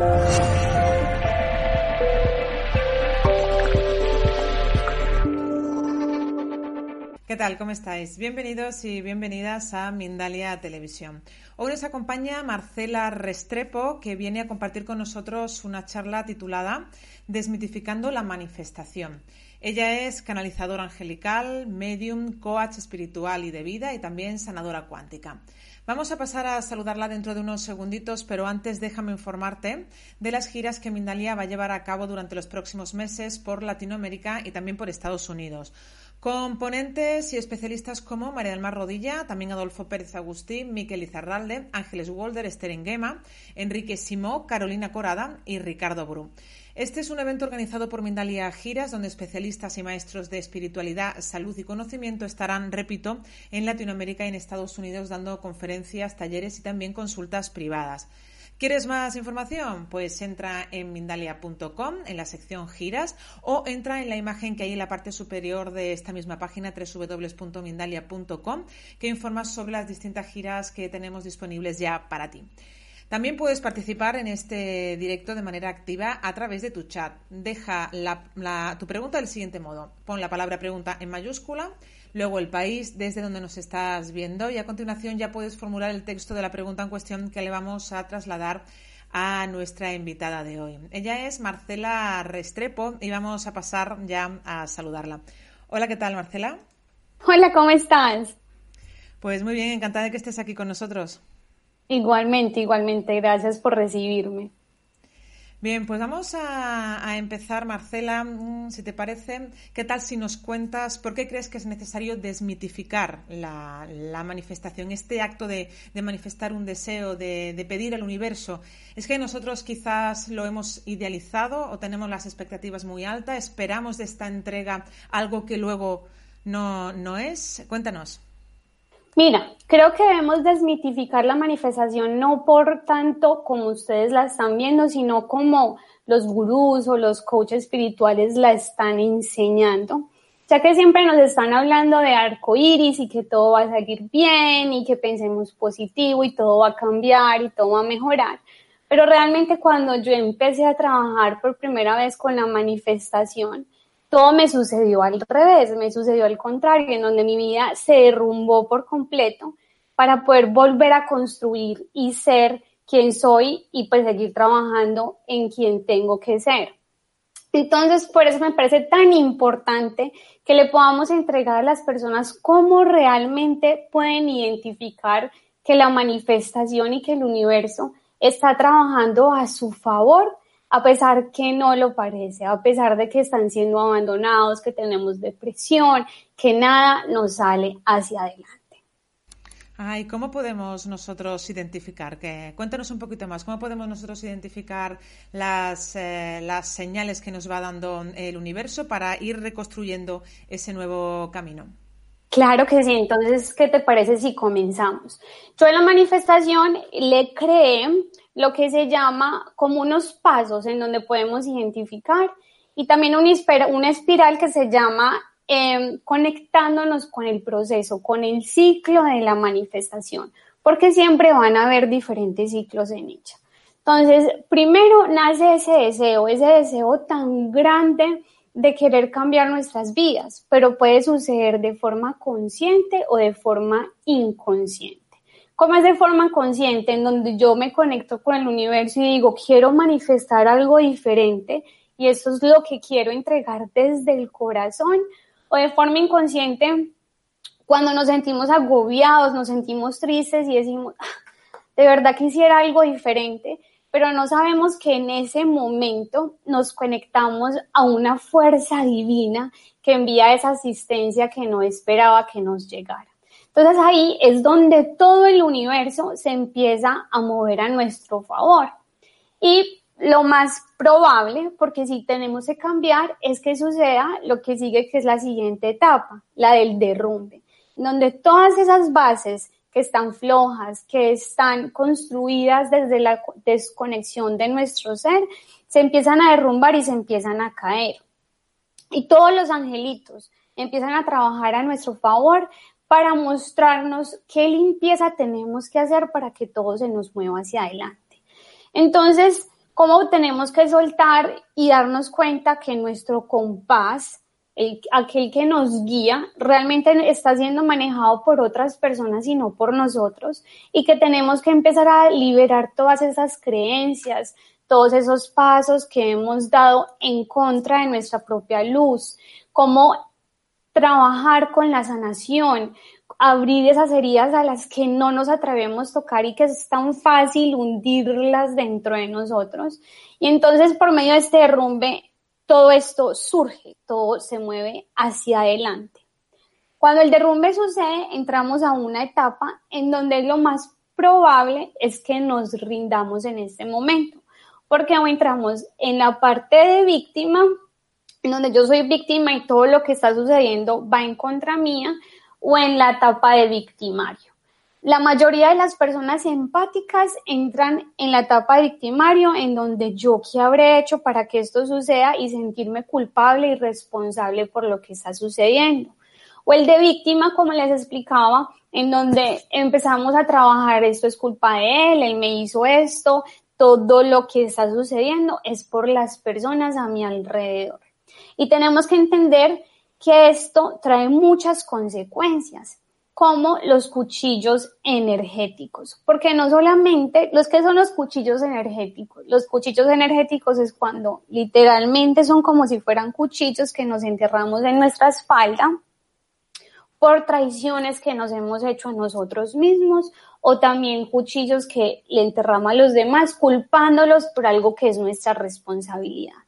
¿Qué tal? ¿Cómo estáis? Bienvenidos y bienvenidas a Mindalia Televisión. Hoy nos acompaña Marcela Restrepo, que viene a compartir con nosotros una charla titulada Desmitificando la manifestación. Ella es canalizadora angelical, medium, coach espiritual y de vida y también sanadora cuántica. Vamos a pasar a saludarla dentro de unos segunditos, pero antes déjame informarte de las giras que Mindalia va a llevar a cabo durante los próximos meses por Latinoamérica y también por Estados Unidos. Componentes y especialistas como María del Mar Rodilla, también Adolfo Pérez Agustín, Miquel Izarralde, Ángeles Walder, Esther Enguema, Enrique Simó, Carolina Corada y Ricardo Bru. Este es un evento organizado por Mindalia Giras, donde especialistas y maestros de espiritualidad, salud y conocimiento estarán, repito, en Latinoamérica y en Estados Unidos dando conferencias, talleres y también consultas privadas. ¿Quieres más información? Pues entra en mindalia.com en la sección giras o entra en la imagen que hay en la parte superior de esta misma página www.mindalia.com que informa sobre las distintas giras que tenemos disponibles ya para ti. También puedes participar en este directo de manera activa a través de tu chat. Deja tu pregunta del siguiente modo. Pon la palabra pregunta en mayúscula luego el país desde donde nos estás viendo y a continuación ya puedes formular el texto de la pregunta en cuestión que le vamos a trasladar a nuestra invitada de hoy. Ella es Marcela Restrepo y vamos a pasar ya a saludarla. Hola, ¿qué tal, Marcela? Hola, ¿cómo estás? Pues muy bien, encantada de que estés aquí con nosotros. Igualmente, igualmente, gracias por recibirme. Bien, pues vamos a, empezar, Marcela, mm, si te parece, ¿qué tal si nos cuentas por qué crees que es necesario desmitificar la, manifestación, este acto de, manifestar un deseo, de, pedir al universo? ¿Es que nosotros quizás lo hemos idealizado o tenemos las expectativas muy altas? ¿Esperamos de esta entrega algo que luego no, no es? Cuéntanos. Mira, creo que debemos desmitificar la manifestación no por tanto como ustedes la están viendo, sino como los gurús o los coaches espirituales la están enseñando. Ya que siempre nos están hablando de arco iris y que todo va a salir bien y que pensemos positivo y todo va a cambiar y todo va a mejorar. Pero realmente cuando yo empecé a trabajar por primera vez con la manifestación, todo me sucedió al revés, me sucedió al contrario, en donde mi vida se derrumbó por completo para poder volver a construir y ser quien soy y pues seguir trabajando en quien tengo que ser. Entonces, por eso me parece tan importante que le podamos entregar a las personas cómo realmente pueden identificar que la manifestación y que el universo está trabajando a su favor a pesar que no lo parece, a pesar de que están siendo abandonados, que tenemos depresión, que nada nos sale hacia adelante. Ay, ¿cómo podemos nosotros identificar? Que, cuéntanos un poquito más, ¿cómo podemos nosotros identificar las, eh, las señales que nos va dando el universo para ir reconstruyendo ese nuevo camino? Claro que sí, entonces, ¿qué te parece si comenzamos? Yo en la manifestación le creé lo que se llama como unos pasos en donde podemos identificar y también una, espiral que se llama em, conectándonos con el proceso, con el ciclo de la manifestación, porque siempre van a haber diferentes ciclos en ella. Entonces, primero nace ese deseo, ese deseo tan grande de querer cambiar nuestras vidas, pero puede suceder de forma consciente o de forma inconsciente. ¿Cómo es de forma consciente en donde yo me conecto con el universo y digo, quiero manifestar algo diferente y eso es lo que quiero entregar desde el corazón? O de forma inconsciente, cuando nos sentimos agobiados, nos sentimos tristes y decimos, ah, de verdad quisiera algo diferente, pero no sabemos que en ese momento nos conectamos a una fuerza divina que envía esa asistencia que no esperaba que nos llegara. Entonces ahí es donde todo el universo se empieza a mover a nuestro favor. Y lo más probable, porque si tenemos que cambiar, es que suceda lo que sigue, que es la siguiente etapa, la del derrumbe, donde todas esas bases que están flojas, que están construidas desde la desconexión de nuestro ser, se empiezan a derrumbar y se empiezan a caer. Y todos los angelitos empiezan a trabajar a nuestro favor para mostrarnos qué limpieza tenemos que hacer para que todo se nos mueva hacia adelante. Entonces, cómo tenemos que soltar y darnos cuenta que nuestro compás, aquel que nos guía, realmente está siendo manejado por otras personas y no por nosotros, y que tenemos que empezar a liberar todas esas creencias, todos esos pasos que hemos dado en contra de nuestra propia luz, cómo trabajar con la sanación, abrir esas heridas a las que no nos atrevemos a tocar y que es tan fácil hundirlas dentro de nosotros. Y entonces por medio de este derrumbe, todo esto surge, todo se mueve hacia adelante. Cuando el derrumbe sucede, entramos a una etapa en donde lo más probable es que nos rindamos en este momento, porque entramos en la parte de víctima, en donde yo soy víctima y todo lo que está sucediendo va en contra mía, o en la etapa de victimario. La mayoría de las personas empáticas entran en la etapa de victimario en donde yo qué habré hecho para que esto suceda y sentirme culpable y responsable por lo que está sucediendo. O el de víctima, como les explicaba, en donde empezamos a trabajar, esto es culpa de él, él me hizo esto, todo lo que está sucediendo es por las personas a mi alrededor. Y tenemos que entender que esto trae muchas consecuencias, como los cuchillos energéticos, porque no solamente los que son los cuchillos energéticos, los cuchillos energéticos es cuando literalmente son como si fueran cuchillos que nos enterramos en nuestra espalda por traiciones que nos hemos hecho a nosotros mismos o también cuchillos que le enterramos a los demás culpándolos por algo que es nuestra responsabilidad.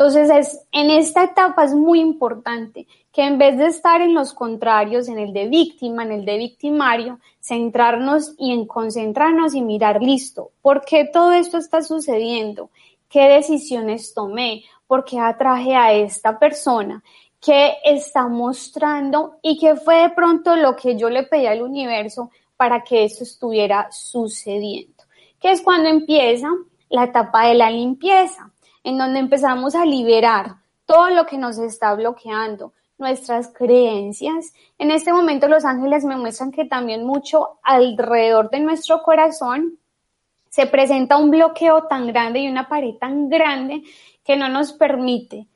Entonces, es, en esta etapa es muy importante que en vez de estar en los contrarios, en el de víctima, en el de victimario, centrarnos y en concentrarnos y mirar, listo, ¿por qué todo esto está sucediendo? ¿Qué decisiones tomé? ¿Por qué atraje a esta persona? ¿Qué está mostrando? ¿Y qué fue de pronto lo que yo le pedí al universo para que eso estuviera sucediendo? Que es cuando empieza la etapa de la limpieza en donde empezamos a liberar todo lo que nos está bloqueando, nuestras creencias. En este momento los ángeles me muestran que también mucho alrededor de nuestro corazón se presenta un bloqueo tan grande y una pared tan grande que no nos permite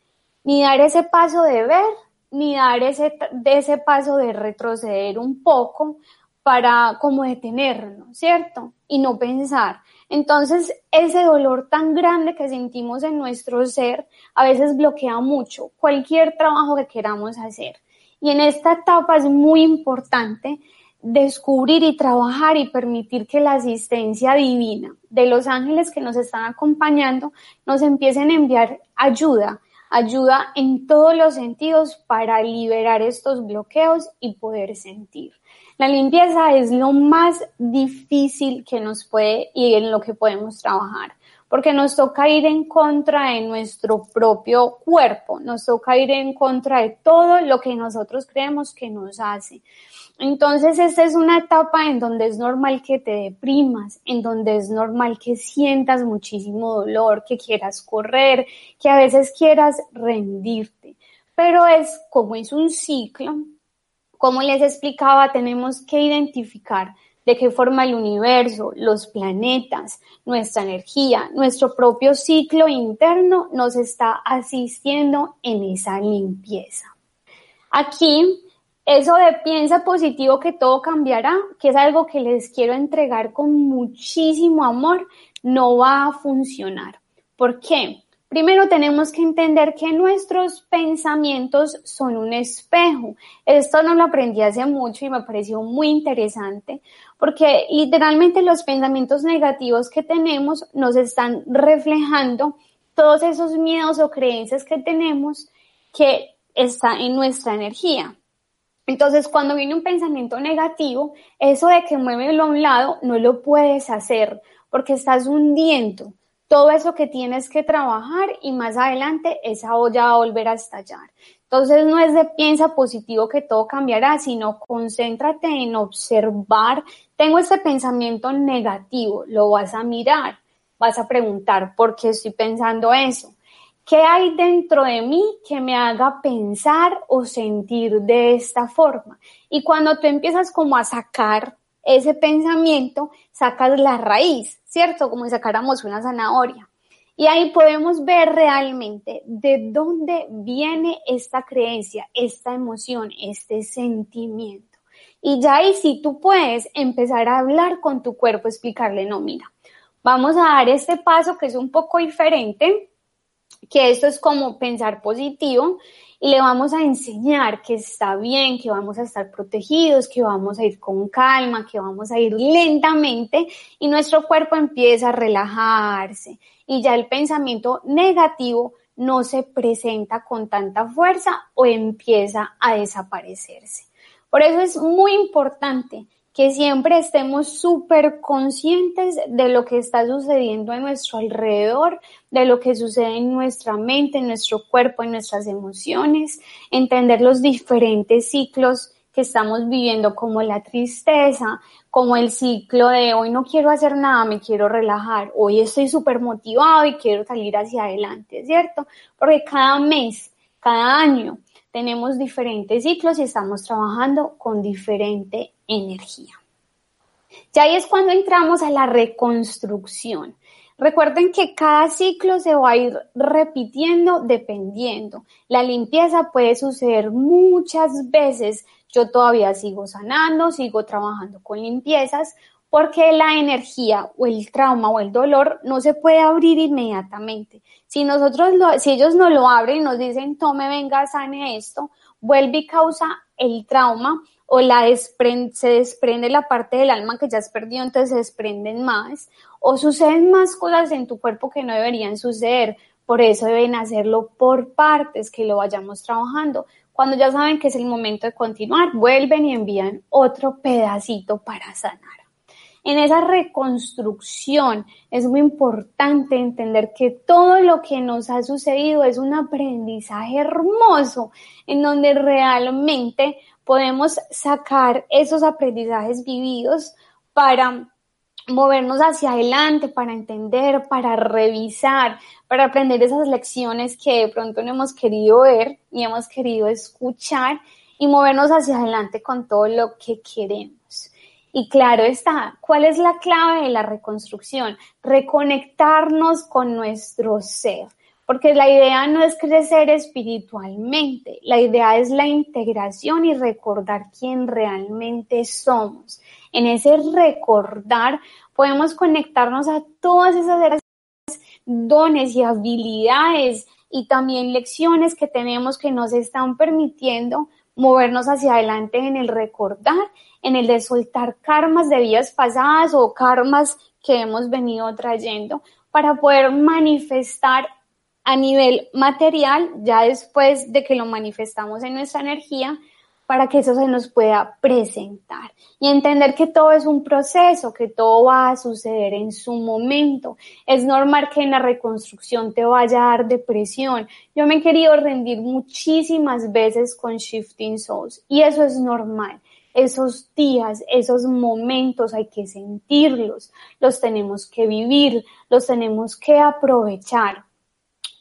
ni dar ese paso de ver, ni dar ese, de ese paso de retroceder un poco para como detenernos, ¿cierto? Y no pensar. Entonces, ese dolor tan grande que sentimos en nuestro ser a veces bloquea mucho cualquier trabajo que queramos hacer. Y en esta etapa es muy importante descubrir y trabajar y permitir que la asistencia divina de los ángeles que nos están acompañando nos empiecen a enviar ayuda, ayuda en todos los sentidos para liberar estos bloqueos y poder sentir. La limpieza es lo más difícil que nos puede y en lo que podemos trabajar, porque nos toca ir en contra de nuestro propio cuerpo, nos toca ir en contra de todo lo que nosotros creemos que nos hace. Entonces, esta es una etapa en donde es normal que te deprimas, en donde es normal que sientas muchísimo dolor, que quieras correr, que a veces quieras rendirte. Pero es como es un ciclo, como les explicaba, tenemos que identificar de qué forma el universo, los planetas, nuestra energía, nuestro propio ciclo interno nos está asistiendo en esa limpieza. Aquí, eso de piensa positivo que todo cambiará, que es algo que les quiero entregar con muchísimo amor, no va a funcionar. ¿Por qué? Primero tenemos que entender que nuestros pensamientos son un espejo. Esto no lo aprendí hace mucho y me pareció muy interesante porque literalmente los pensamientos negativos que tenemos nos están reflejando todos esos miedos o creencias que tenemos que está en nuestra energía. Entonces, cuando viene un pensamiento negativo, eso de que muévelo a un lado no lo puedes hacer porque estás hundiendo todo eso que tienes que trabajar y más adelante esa olla va a volver a estallar. Entonces no es de piensa positivo que todo cambiará, sino concéntrate en observar. Tengo este pensamiento negativo, lo vas a mirar, vas a preguntar por qué estoy pensando eso. ¿Qué hay dentro de mí que me haga pensar o sentir de esta forma? Y cuando tú empiezas como a sacar ese pensamiento, sacas la raíz, ¿cierto? Como si sacáramos una zanahoria. Y ahí podemos ver realmente de dónde viene esta creencia, esta emoción, este sentimiento. Y ya ahí sí tú puedes empezar a hablar con tu cuerpo, explicarle, no, mira, vamos a dar este paso que es un poco diferente, que esto es como pensar positivo y le vamos a enseñar que está bien, que vamos a estar protegidos, que vamos a ir con calma, que vamos a ir lentamente y nuestro cuerpo empieza a relajarse y ya el pensamiento negativo no se presenta con tanta fuerza o empieza a desaparecerse. Por eso es muy importante que siempre estemos súper conscientes de lo que está sucediendo a nuestro alrededor, de lo que sucede en nuestra mente, en nuestro cuerpo, en nuestras emociones, entender los diferentes ciclos que estamos viviendo como la tristeza, como el ciclo de hoy no quiero hacer nada, me quiero relajar, hoy estoy súper motivado y quiero salir hacia adelante, ¿cierto? Porque cada mes, cada año tenemos diferentes ciclos y estamos trabajando con diferente energía. Ya ahí es cuando entramos a la reconstrucción. Recuerden que cada ciclo se va a ir repitiendo dependiendo. La limpieza puede suceder muchas veces. Yo todavía sigo sanando, sigo trabajando con limpiezas, porque la energía o el trauma o el dolor no se puede abrir inmediatamente. Si nosotros, si ellos no lo abren y nos dicen, tome, venga, sane esto, vuelve y causa el trauma o la se desprende la parte del alma que ya has perdido, entonces se desprenden más, o suceden más cosas en tu cuerpo que no deberían suceder. Por eso deben hacerlo por partes, que lo vayamos trabajando. Cuando ya saben que es el momento de continuar, vuelven y envían otro pedacito para sanar. En esa reconstrucción es muy importante entender que todo lo que nos ha sucedido es un aprendizaje hermoso en donde realmente podemos sacar esos aprendizajes vividos para movernos hacia adelante, para entender, para revisar, para aprender esas lecciones que de pronto no hemos querido ver y hemos querido escuchar y movernos hacia adelante con todo lo que queremos. Y claro está, ¿cuál es la clave de la reconstrucción? Reconectarnos con nuestro ser porque la idea no es crecer espiritualmente, la idea es la integración y recordar quién realmente somos. En ese recordar podemos conectarnos a todas esas dones y habilidades y también lecciones que tenemos que nos están permitiendo movernos hacia adelante en el recordar, en el de soltar karmas de vidas pasadas o karmas que hemos venido trayendo para poder manifestar a nivel material, ya después de que lo manifestamos en nuestra energía, para que eso se nos pueda presentar y entender que todo es un proceso, que todo va a suceder en su momento. Es normal que en la reconstrucción te vaya a dar depresión. Yo me he querido rendir muchísimas veces con Shifting Souls y eso es normal. Esos días, esos momentos hay que sentirlos, los tenemos que vivir, los tenemos que aprovechar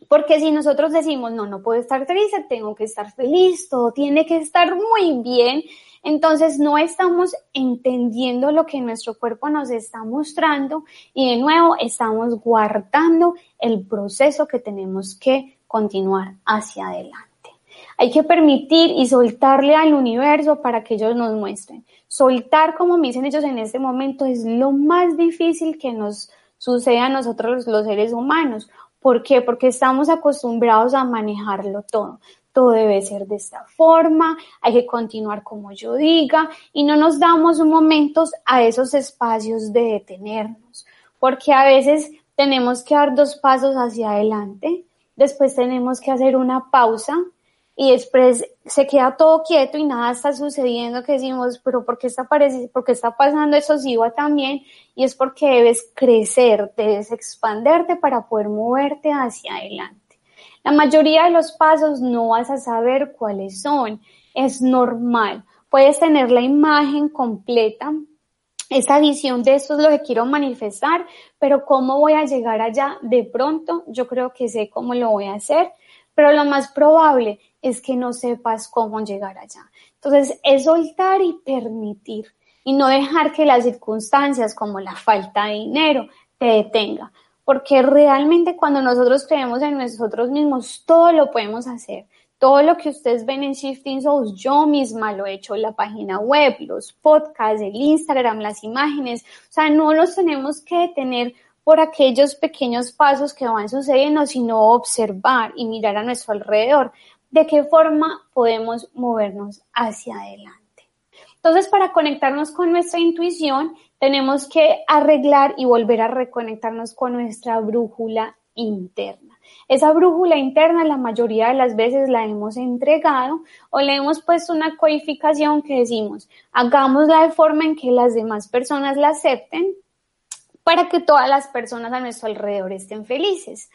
porque si nosotros decimos, no, no puedo estar triste, tengo que estar feliz, todo tiene que estar muy bien, entonces no estamos entendiendo lo que nuestro cuerpo nos está mostrando y de nuevo estamos guardando el proceso que tenemos que continuar hacia adelante. Hay que permitir y soltarle al universo para que ellos nos muestren. Soltar, como me dicen ellos en este momento, es lo más difícil que nos sucede a nosotros los seres humanos ¿Por qué? Porque estamos acostumbrados a manejarlo todo. Todo debe ser de esta forma, hay que continuar como yo diga y no nos damos momentos a esos espacios de detenernos, porque a veces tenemos que dar dos pasos hacia adelante, después tenemos que hacer una pausa y después se queda todo quieto y nada está sucediendo, que decimos, pero ¿por qué está, por qué está pasando eso si va también? Y es porque debes crecer, debes expanderte para poder moverte hacia adelante. La mayoría de los pasos no vas a saber cuáles son, es normal. Puedes tener la imagen completa, esa visión de esto es lo que quiero manifestar, pero cómo voy a llegar allá de pronto, yo creo que sé cómo lo voy a hacer, pero lo más probable es que no sepas cómo llegar allá. Entonces, es soltar y permitir y no dejar que las circunstancias como la falta de dinero te detenga, porque realmente cuando nosotros creemos en nosotros mismos, todo lo podemos hacer. Todo lo que ustedes ven en Shifting Souls, yo misma lo he hecho, la página web, los podcasts, el Instagram, las imágenes. O sea, no los tenemos que detener por aquellos pequeños pasos que van sucediendo, sino observar y mirar a nuestro alrededor de qué forma podemos movernos hacia adelante. Entonces, para conectarnos con nuestra intuición, tenemos que arreglar y volver a reconectarnos con nuestra brújula interna. Esa brújula interna la mayoría de las veces la hemos entregado o le hemos puesto una codificación que decimos, hagámosla de forma en que las demás personas la acepten para que todas las personas a nuestro alrededor estén felices.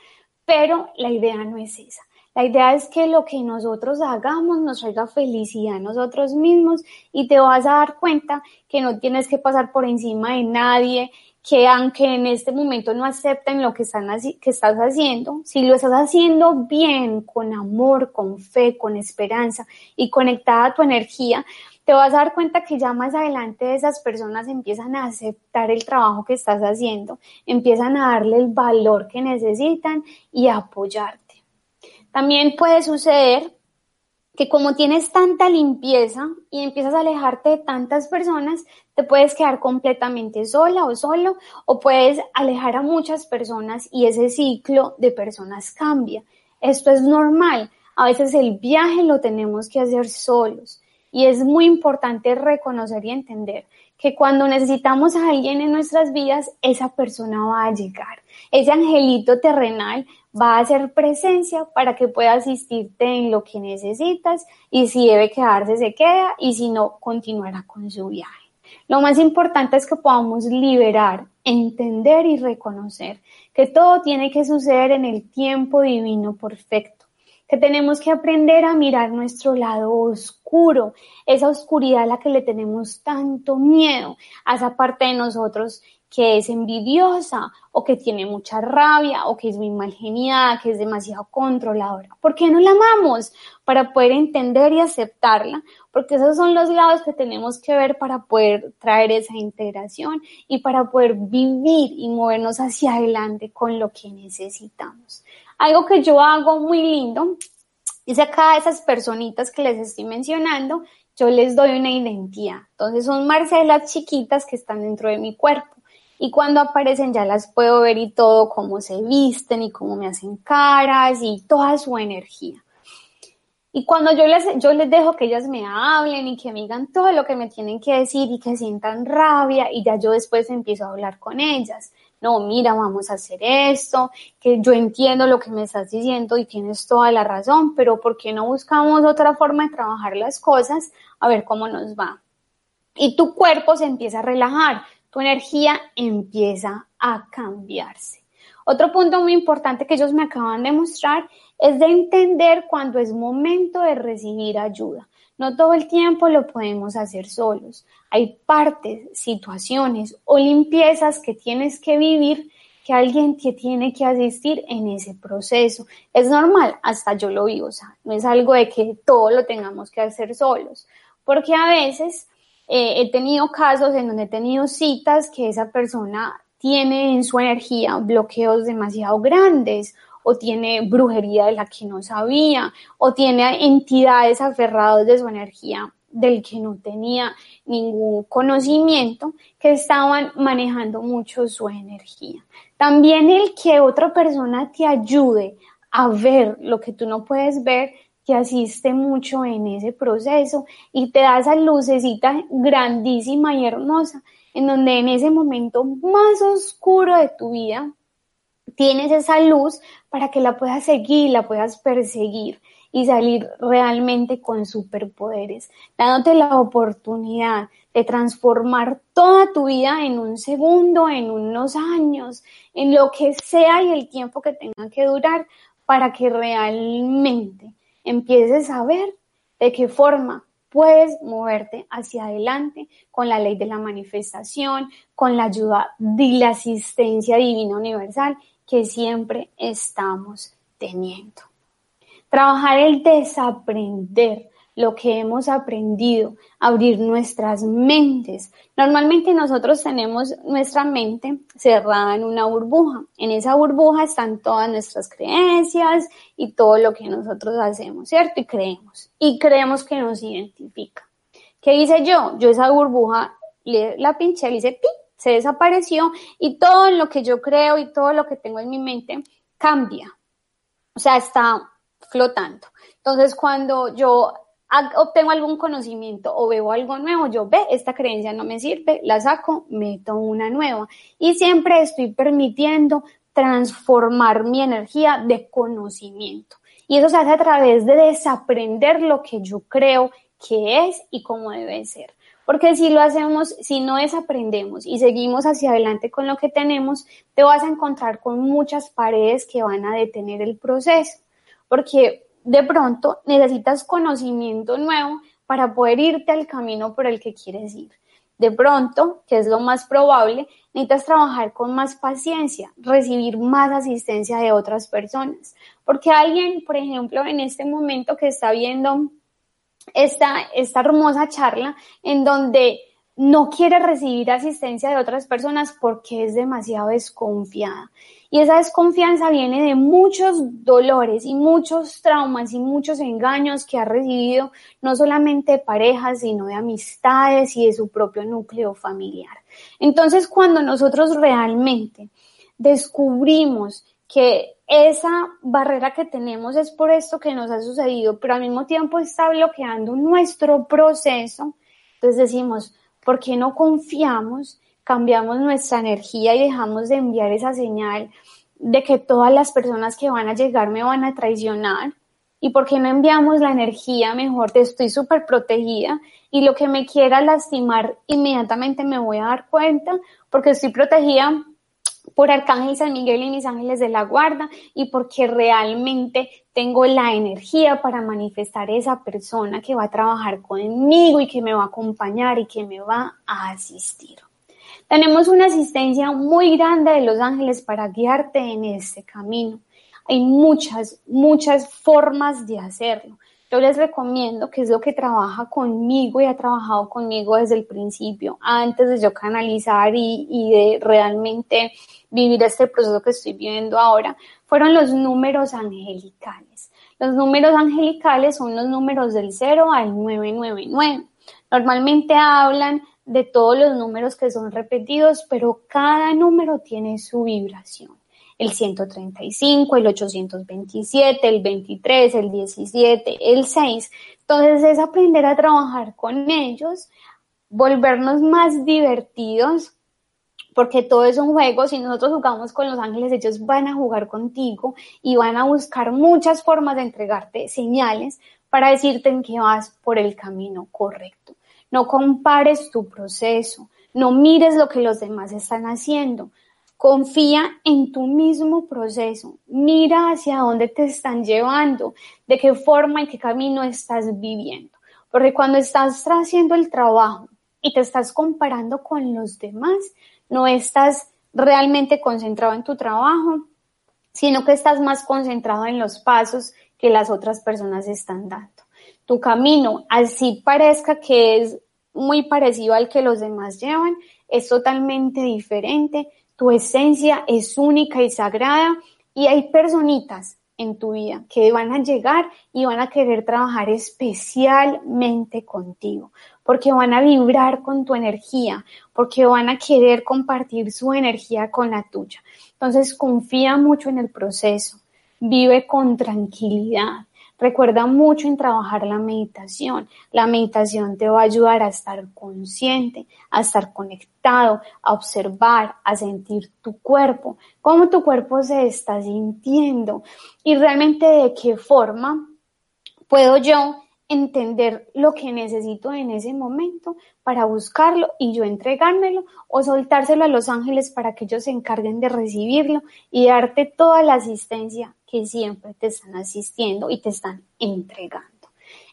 Pero la idea no es esa. La idea es que lo que nosotros hagamos nos traiga felicidad a nosotros mismos y te vas a dar cuenta que no tienes que pasar por encima de nadie, que aunque en este momento no acepten lo que, están, que estás haciendo, si lo estás haciendo bien, con amor, con fe, con esperanza y conectada a tu energía, te vas a dar cuenta que ya más adelante esas personas empiezan a aceptar el trabajo que estás haciendo, empiezan a darle el valor que necesitan y a apoyarte. También puede suceder que como tienes tanta limpieza y empiezas a alejarte de tantas personas, te puedes quedar completamente sola o solo o puedes alejar a muchas personas y ese ciclo de personas cambia. Esto es normal. A veces el viaje lo tenemos que hacer solos y es muy importante reconocer y entender que cuando necesitamos a alguien en nuestras vidas, esa persona va a llegar. Ese angelito terrenal va a hacer presencia para que pueda asistirte en lo que necesitas y si debe quedarse se queda y si no continuará con su viaje. Lo más importante es que podamos liberar, entender y reconocer que todo tiene que suceder en el tiempo divino perfecto, que tenemos que aprender a mirar nuestro lado oscuro, esa oscuridad a la que le tenemos tanto miedo, a esa parte de nosotros que es envidiosa o que tiene mucha rabia o que es muy mal geniada, que es demasiado controladora. ¿Por qué no la amamos? Para poder entender y aceptarla, porque esos son los lados que tenemos que ver para poder traer esa integración y para poder vivir y movernos hacia adelante con lo que necesitamos. Algo que yo hago muy lindo es a cada de esas personitas que les estoy mencionando, yo les doy una identidad. Entonces son Marcelas chiquitas que están dentro de mi cuerpo y cuando aparecen ya las puedo ver y todo, cómo se visten y cómo me hacen caras y toda su energía. Y cuando yo les, yo les dejo que ellas me hablen y que me digan todo lo que me tienen que decir y que sientan rabia y ya yo después empiezo a hablar con ellas. No, mira, vamos a hacer esto, que yo entiendo lo que me estás diciendo y tienes toda la razón, pero ¿por qué no buscamos otra forma de trabajar las cosas a ver cómo nos va? Y tu cuerpo se empieza a relajar, tu energía empieza a cambiarse. Otro punto muy importante que ellos me acaban de mostrar es de entender cuando es momento de recibir ayuda. No todo el tiempo lo podemos hacer solos. Hay partes, situaciones o limpiezas que tienes que vivir que alguien te tiene que asistir en ese proceso. Es normal, hasta yo lo vivo, o sea, no es algo de que todo lo tengamos que hacer solos, porque a veces eh, he tenido casos en donde he tenido citas que esa persona tiene en su energía bloqueos demasiado grandes o tiene brujería de la que no sabía o tiene entidades aferradas de su energía del que no tenía ningún conocimiento que estaban manejando mucho su energía. También el que otra persona te ayude a ver lo que tú no puedes ver que asiste mucho en ese proceso y te da esa lucecita grandísima y hermosa en donde en ese momento más oscuro de tu vida tienes esa luz para que la puedas seguir, la puedas perseguir y salir realmente con superpoderes, dándote la oportunidad de transformar toda tu vida en un segundo, en unos años, en lo que sea y el tiempo que tenga que durar para que realmente empieces a ver de qué forma puedes moverte hacia adelante con la ley de la manifestación, con la ayuda de la asistencia divina universal que siempre estamos teniendo. Trabajar el desaprender lo que hemos aprendido, abrir nuestras mentes. Normalmente nosotros tenemos nuestra mente cerrada en una burbuja. En esa burbuja están todas nuestras creencias y todo lo que nosotros hacemos, ¿cierto? Y creemos. Y creemos que nos identifica. ¿Qué hice yo? Yo esa burbuja la pinché, le hice pi, se desapareció y todo lo que yo creo y todo lo que tengo en mi mente cambia. O sea, está flotando. Entonces, cuando yo obtengo algún conocimiento o veo algo nuevo, yo ve, esta creencia no me sirve, la saco, meto una nueva. Y siempre estoy permitiendo transformar mi energía de conocimiento. Y eso se hace a través de desaprender lo que yo creo que es y cómo debe ser. Porque si lo hacemos, si no desaprendemos y seguimos hacia adelante con lo que tenemos, te vas a encontrar con muchas paredes que van a detener el proceso. Porque de pronto necesitas conocimiento nuevo para poder irte al camino por el que quieres ir. De pronto, que es lo más probable, necesitas trabajar con más paciencia, recibir más asistencia de otras personas. Porque alguien, por ejemplo, en este momento que está viendo esta, esta hermosa charla en donde no quiere recibir asistencia de otras personas porque es demasiado desconfiada. Y esa desconfianza viene de muchos dolores y muchos traumas y muchos engaños que ha recibido no solamente de parejas, sino de amistades y de su propio núcleo familiar. Entonces, cuando nosotros realmente descubrimos que esa barrera que tenemos es por esto que nos ha sucedido, pero al mismo tiempo está bloqueando nuestro proceso, entonces decimos, ¿por qué no confiamos cambiamos nuestra energía y dejamos de enviar esa señal de que todas las personas que van a llegar me van a traicionar? ¿Y por qué no enviamos la energía mejor estoy súper protegida y lo que me quiera lastimar inmediatamente me voy a dar cuenta porque estoy protegida por Arcángel San Miguel y mis ángeles de la guarda y porque realmente tengo la energía para manifestar esa persona que va a trabajar conmigo y que me va a acompañar y que me va a asistir. Tenemos una asistencia muy grande de los ángeles para guiarte en este camino. Hay muchas, muchas formas de hacerlo. Yo les recomiendo, que es lo que trabaja conmigo y ha trabajado conmigo desde el principio, antes de yo canalizar y, y de realmente vivir este proceso que estoy viviendo ahora, fueron los números angelicales. Los números angelicales son los números del 0 al 999. Normalmente hablan de todos los números que son repetidos, pero cada número tiene su vibración. El 135, el 827, el 23, el 17, el 6. Entonces es aprender a trabajar con ellos, volvernos más divertidos, porque todo es un juego. Si nosotros jugamos con los ángeles, ellos van a jugar contigo y van a buscar muchas formas de entregarte señales para decirte en que vas por el camino correcto. No compares tu proceso, no mires lo que los demás están haciendo. Confía en tu mismo proceso, mira hacia dónde te están llevando, de qué forma y qué camino estás viviendo. Porque cuando estás haciendo el trabajo y te estás comparando con los demás, no estás realmente concentrado en tu trabajo, sino que estás más concentrado en los pasos que las otras personas están dando tu camino, así parezca que es muy parecido al que los demás llevan, es totalmente diferente, tu esencia es única y sagrada y hay personitas en tu vida que van a llegar y van a querer trabajar especialmente contigo, porque van a vibrar con tu energía, porque van a querer compartir su energía con la tuya. Entonces confía mucho en el proceso, vive con tranquilidad, Recuerda mucho en trabajar la meditación. La meditación te va a ayudar a estar consciente, a estar conectado, a observar, a sentir tu cuerpo, cómo tu cuerpo se está sintiendo y realmente de qué forma puedo yo entender lo que necesito en ese momento para buscarlo y yo entregármelo o soltárselo a los ángeles para que ellos se encarguen de recibirlo y darte toda la asistencia que siempre te están asistiendo y te están entregando.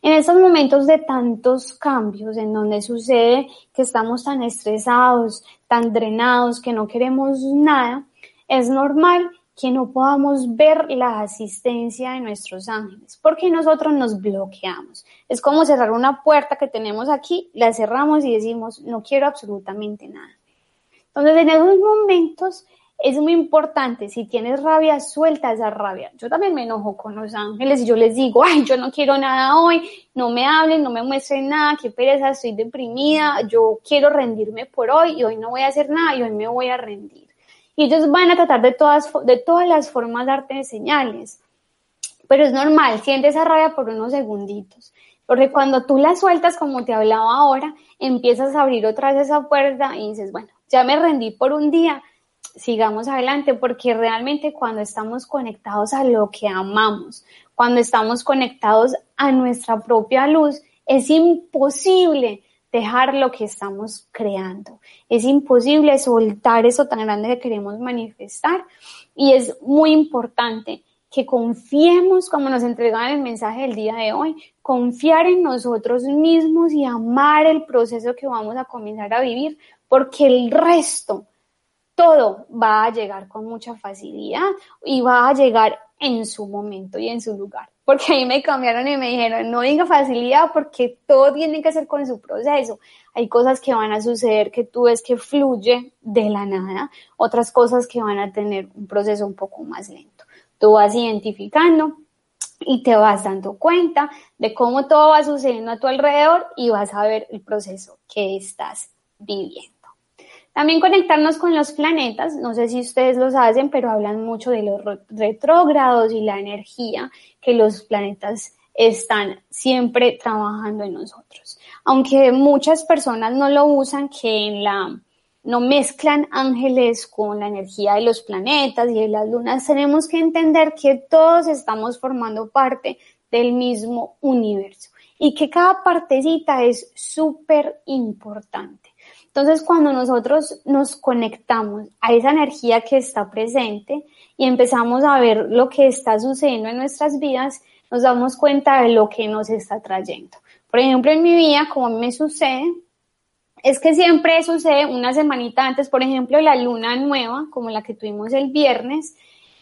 En estos momentos de tantos cambios, en donde sucede que estamos tan estresados, tan drenados, que no queremos nada, es normal que no podamos ver la asistencia de nuestros ángeles, porque nosotros nos bloqueamos. Es como cerrar una puerta que tenemos aquí, la cerramos y decimos, no quiero absolutamente nada. Entonces, en esos momentos es muy importante, si tienes rabia, suelta esa rabia. Yo también me enojo con los ángeles y yo les digo, ay, yo no quiero nada hoy, no me hablen, no me muestren nada, qué pereza, estoy deprimida, yo quiero rendirme por hoy y hoy no voy a hacer nada y hoy me voy a rendir. Y ellos van a tratar de todas, de todas las formas darte señales. Pero es normal, siente esa rabia por unos segunditos. Porque cuando tú la sueltas, como te hablaba ahora, empiezas a abrir otra vez esa puerta y dices, bueno, ya me rendí por un día, sigamos adelante, porque realmente cuando estamos conectados a lo que amamos, cuando estamos conectados a nuestra propia luz, es imposible dejar lo que estamos creando. Es imposible soltar eso tan grande que queremos manifestar y es muy importante que confiemos, como nos entregan el mensaje del día de hoy, confiar en nosotros mismos y amar el proceso que vamos a comenzar a vivir, porque el resto, todo va a llegar con mucha facilidad y va a llegar en su momento y en su lugar porque ahí me cambiaron y me dijeron, no diga facilidad porque todo tiene que ser con su proceso. Hay cosas que van a suceder que tú ves que fluye de la nada, otras cosas que van a tener un proceso un poco más lento. Tú vas identificando y te vas dando cuenta de cómo todo va sucediendo a tu alrededor y vas a ver el proceso que estás viviendo. También conectarnos con los planetas, no sé si ustedes los hacen, pero hablan mucho de los retrógrados y la energía que los planetas están siempre trabajando en nosotros. Aunque muchas personas no lo usan, que no mezclan ángeles con la energía de los planetas y de las lunas, tenemos que entender que todos estamos formando parte del mismo universo y que cada partecita es súper importante. Entonces, cuando nosotros nos conectamos a esa energía que está presente y empezamos a ver lo que está sucediendo en nuestras vidas, nos damos cuenta de lo que nos está trayendo. Por ejemplo, en mi vida, como me sucede, es que siempre sucede una semanita antes, por ejemplo, la luna nueva, como la que tuvimos el viernes,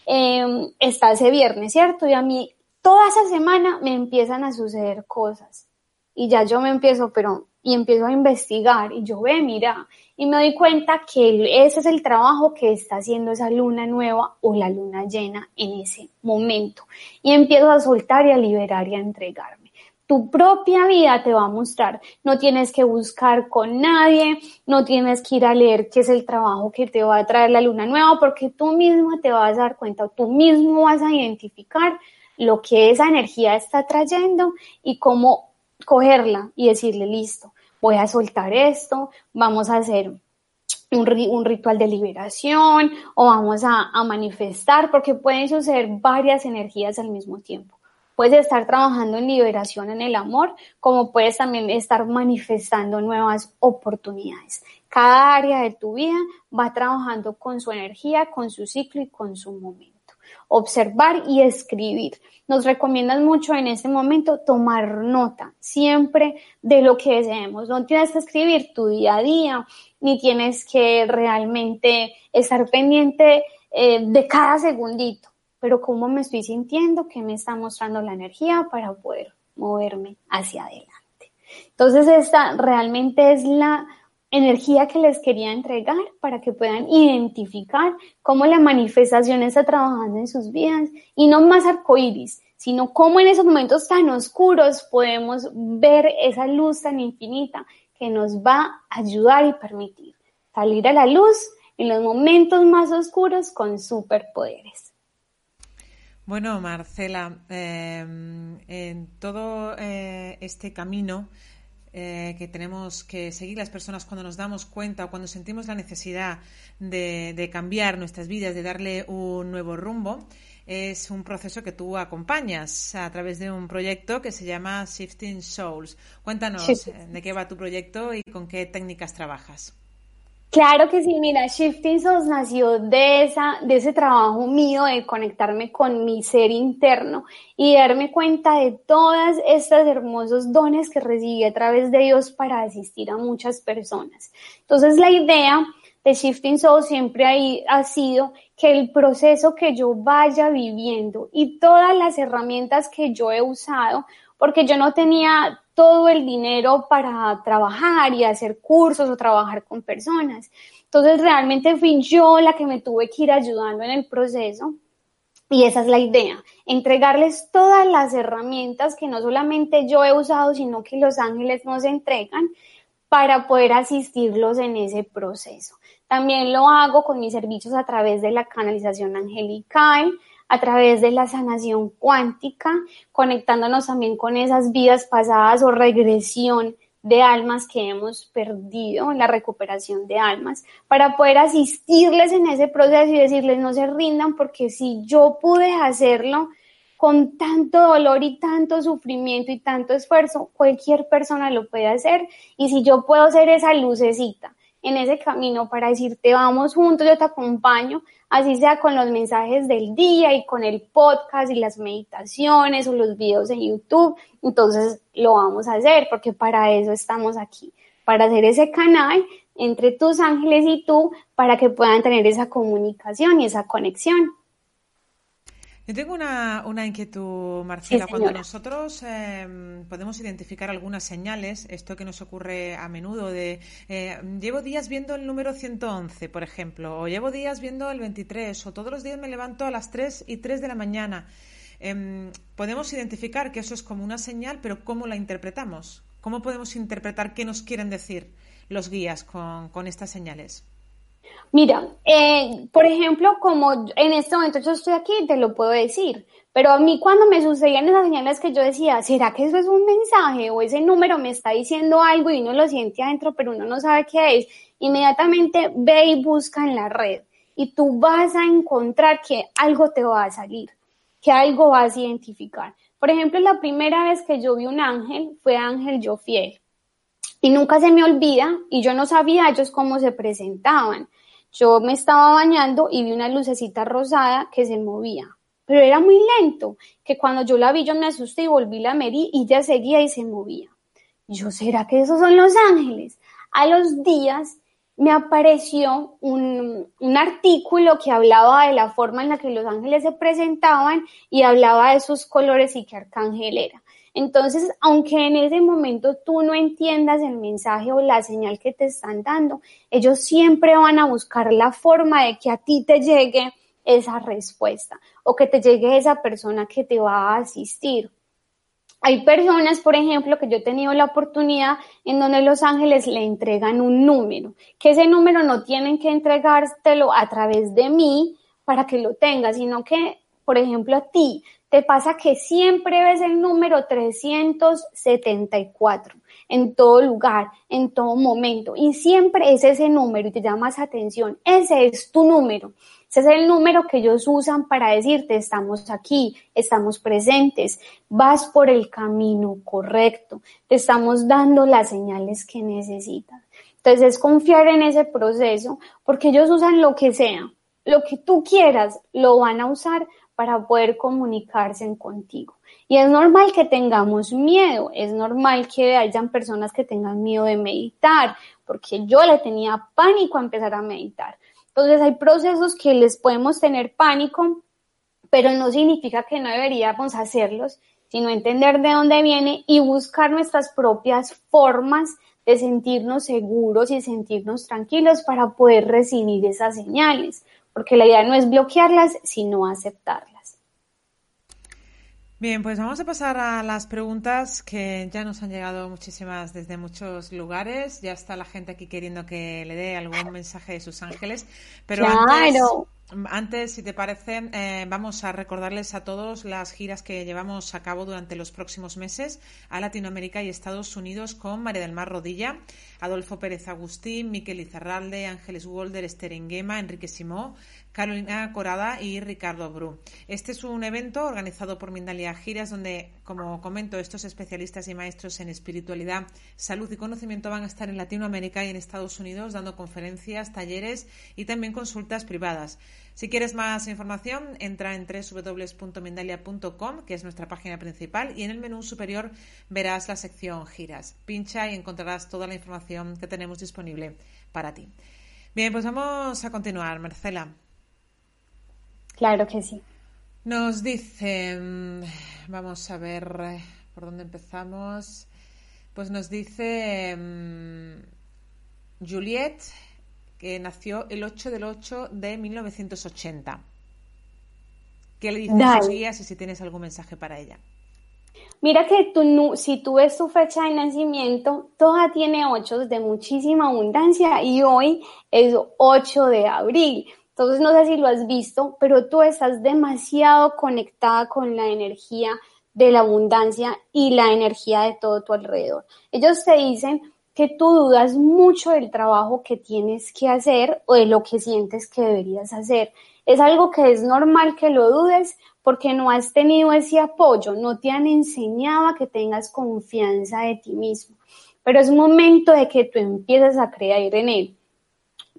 em, está ese viernes, ¿cierto? Y a mí toda esa semana me empiezan a suceder cosas. Y ya yo me empiezo, pero y empiezo a investigar y yo ve, mira, y me doy cuenta que ese es el trabajo que está haciendo esa luna nueva o la luna llena en ese momento. Y empiezo a soltar y a liberar y a entregarme. Tu propia vida te va a mostrar. No tienes que buscar con nadie, no tienes que ir a leer qué es el trabajo que te va a traer la luna nueva, porque tú mismo te vas a dar cuenta, tú mismo vas a identificar lo que esa energía está trayendo y cómo cogerla y decirle, listo, voy a soltar esto, vamos a hacer un, ritual de liberación o vamos a, a manifestar, porque pueden suceder varias energías al mismo tiempo. Puedes estar trabajando en liberación en el amor, como puedes también estar manifestando nuevas oportunidades. Cada área de tu vida va trabajando con su energía, con su ciclo y con su momento observar y escribir. Nos recomiendan mucho en este momento tomar nota siempre de lo que deseemos. No tienes que escribir tu día a día, ni tienes que realmente estar pendiente eh, de cada segundito, pero cómo me estoy sintiendo, qué me está mostrando la energía para poder moverme hacia adelante. Entonces esta realmente es la energía que les quería entregar para que puedan identificar cómo la manifestación está trabajando en sus vidas y no más arcoíris, sino cómo en esos momentos tan oscuros podemos ver esa luz tan infinita que nos va a ayudar y permitir salir a la luz en los momentos más oscuros con superpoderes. Bueno, Marcela, eh, en todo eh, este camino eh, que tenemos que seguir las personas cuando nos damos cuenta o cuando sentimos la necesidad de, cambiar nuestras vidas, de darle un nuevo rumbo, es un proceso que tú acompañas a través de un proyecto que se llama Shifting Souls. Cuéntanos de qué va tu proyecto y con qué técnicas trabajas. Claro que sí, mira, Shifting Souls nació de, esa, de ese trabajo mío de conectarme con mi ser interno y darme cuenta de todas estas hermosos dones que recibí a través de Dios para asistir a muchas personas. Entonces la idea de Shifting Souls siempre ha sido que el proceso que yo vaya viviendo y todas las herramientas que yo he usado, porque yo no tenía todo el dinero para trabajar y hacer cursos o trabajar con personas. Entonces realmente fui yo la que me tuve que ir ayudando en el proceso y esa es la idea, entregarles todas las herramientas que no solamente yo he usado, sino que los ángeles nos entregan para poder asistirlos en ese proceso. También lo hago con mis servicios a través de la canalización angelical, a través de la sanación cuántica, conectándonos también con esas vidas pasadas o regresión de almas que hemos perdido, la recuperación de almas, para poder asistirles en ese proceso y decirles no se rindan porque si yo pude hacerlo con tanto dolor y tanto sufrimiento y tanto esfuerzo, cualquier persona lo puede hacer. Y si yo puedo ser esa lucecita en ese camino para decirte vamos juntos, yo te acompaño, así sea con los mensajes del día y con el podcast y las meditaciones o los videos en YouTube, entonces lo vamos a hacer porque para eso estamos aquí, para hacer ese canal entre tus ángeles y tú para que puedan tener esa comunicación y esa conexión. Yo tengo una, una inquietud, Marcela. Cuando nosotros em, podemos identificar algunas señales, esto que nos ocurre a menudo de eh, llevo días viendo el número 111, por ejemplo, o llevo días viendo el 23, o todos los días me levanto a las 3 y 3 de la mañana. Em, podemos identificar que eso es como una señal, pero ¿cómo la interpretamos? ¿Cómo podemos interpretar qué nos quieren decir los guías con, con estas señales? Mira, eh, por ejemplo, como en este momento yo estoy aquí, te lo puedo decir, pero a mí cuando me sucedían esas señales que yo decía, ¿será que eso es un mensaje o ese número me está diciendo algo y uno lo siente adentro, pero uno no sabe qué es? Inmediatamente ve y busca en la red y tú vas a encontrar que algo te va a salir, que algo vas a identificar. Por ejemplo, la primera vez que yo vi un ángel fue Ángel Jofiel y nunca se me olvida y yo no sabía ellos cómo se presentaban. Yo me estaba bañando y vi una lucecita rosada que se movía, pero era muy lento, que cuando yo la vi yo me asusté y volví la merí y ya seguía y se movía. yo, ¿será que esos son los ángeles? A los días me apareció un, un, artículo que hablaba de la forma en la que los ángeles se presentaban y hablaba de sus colores y qué arcángel era. Entonces, aunque en ese momento tú no entiendas el mensaje o la señal que te están dando, ellos siempre van a buscar la forma de que a ti te llegue esa respuesta o que te llegue esa persona que te va a asistir. Hay personas, por ejemplo, que yo he tenido la oportunidad en donde los ángeles le entregan un número, que ese número no tienen que entregártelo a través de mí para que lo tengas, sino que, por ejemplo, a ti te pasa que siempre ves el número 374 en todo lugar, en todo momento, y siempre es ese número y te llamas atención. Ese es tu número. Ese es el número que ellos usan para decirte estamos aquí, estamos presentes, vas por el camino correcto, te estamos dando las señales que necesitas. Entonces es confiar en ese proceso porque ellos usan lo que sea, lo que tú quieras, lo van a usar para poder comunicarse contigo. Y es normal que tengamos miedo, es normal que hayan personas que tengan miedo de meditar, porque yo le tenía pánico a empezar a meditar. Entonces hay procesos que les podemos tener pánico, pero no significa que no deberíamos hacerlos, sino entender de dónde viene y buscar nuestras propias formas de sentirnos seguros y sentirnos tranquilos para poder recibir esas señales porque la idea no es bloquearlas, sino aceptarlas. Bien, pues vamos a pasar a las preguntas que ya nos han llegado muchísimas desde muchos lugares. Ya está la gente aquí queriendo que le dé algún mensaje de sus ángeles. Pero claro. Antes, si te parece, eh, vamos a recordarles a todos las giras que llevamos a cabo durante los próximos meses a Latinoamérica y Estados Unidos con María del Mar Rodilla, Adolfo Pérez Agustín, Miquel Izarralde, Ángeles Wolder, Esther Enrique Simó, Carolina Corada y Ricardo Bru. Este es un evento organizado por Mindalia Giras donde, como comento, estos especialistas y maestros en espiritualidad, salud y conocimiento van a estar en Latinoamérica y en Estados Unidos dando conferencias, talleres y también consultas privadas. Si quieres más información, entra en www.mindalia.com, que es nuestra página principal, y en el menú superior verás la sección giras. Pincha y encontrarás toda la información que tenemos disponible para ti. Bien, pues vamos a continuar, Marcela. Claro que sí. Nos dice, mm, vamos a ver eh, por dónde empezamos. Pues nos dice mm, Juliette, que nació el 8 del 8 de 1980. ¿Qué le dices a sus guías y si tienes algún mensaje para ella? Mira que tú, si tú ves tu fecha de nacimiento, toda tiene 8 de muchísima abundancia y hoy es 8 de abril. Entonces no sé si lo has visto, pero tú estás demasiado conectada con la energía de la abundancia y la energía de todo tu alrededor. Ellos te dicen que tú dudas mucho del trabajo que tienes que hacer o de lo que sientes que deberías hacer. Es algo que es normal que lo dudes porque no has tenido ese apoyo, no te han enseñado a que tengas confianza de ti mismo. Pero es momento de que tú empieces a creer en él.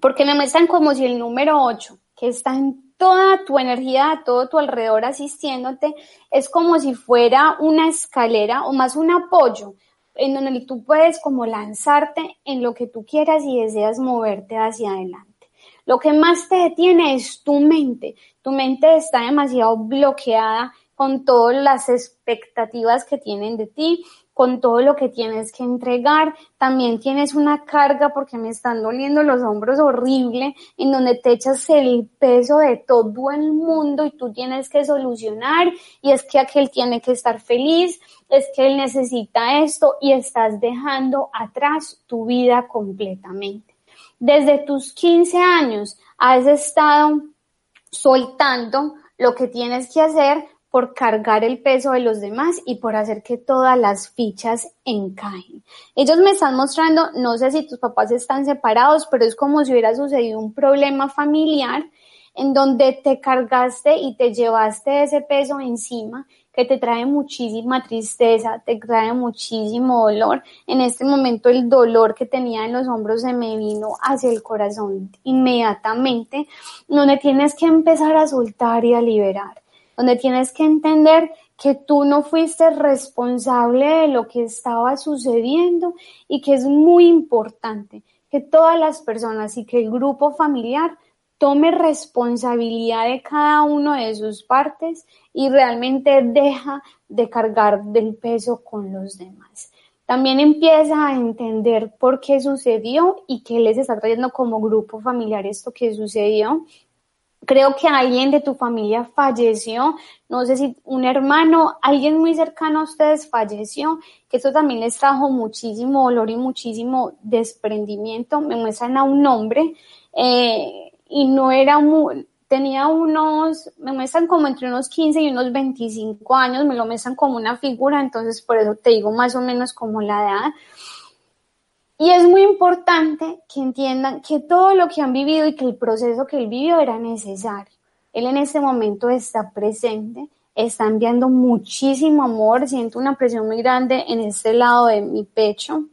Porque me muestran como si el número 8, que está en toda tu energía, a todo tu alrededor asistiéndote, es como si fuera una escalera o más un apoyo en donde tú puedes como lanzarte en lo que tú quieras y deseas moverte hacia adelante. Lo que más te detiene es tu mente. Tu mente está demasiado bloqueada con todas las expectativas que tienen de ti, con todo lo que tienes que entregar. También tienes una carga porque me están doliendo los hombros horrible, en donde te echas el peso de todo el mundo y tú tienes que solucionar y es que aquel tiene que estar feliz, es que él necesita esto y estás dejando atrás tu vida completamente desde tus 15 años has estado soltando lo que tienes que hacer por cargar el peso de los demás y por hacer que todas las fichas encajen. Ellos me están mostrando, no sé si tus papás están separados, pero es como si hubiera sucedido un problema familiar en donde te cargaste y te llevaste ese peso encima que te trae muchísima tristeza, te trae muchísimo dolor. En este momento el dolor que tenía en los hombros se me vino hacia el corazón inmediatamente, donde tienes que empezar a soltar y a liberar, donde tienes que entender que tú no fuiste responsable de lo que estaba sucediendo y que es muy importante que todas las personas y que el grupo familiar tome responsabilidad de cada uno de sus partes y realmente deja de cargar del peso con los demás. También empieza a entender por qué sucedió y qué les está trayendo como grupo familiar esto que sucedió. Creo que alguien de tu familia falleció, no sé si un hermano, alguien muy cercano a ustedes falleció, que esto también les trajo muchísimo dolor y muchísimo desprendimiento. Me muestran a un hombre eh, y no era muy, tenía unos, me muestran como entre unos 15 y unos 25 años, me lo muestran como una figura, entonces por eso te digo más o menos como la edad. Y es muy importante que entiendan que todo lo que han vivido y que el proceso que él vivió era necesario. Él en este momento está presente, está enviando muchísimo amor, siento una presión muy grande en este lado de mi pecho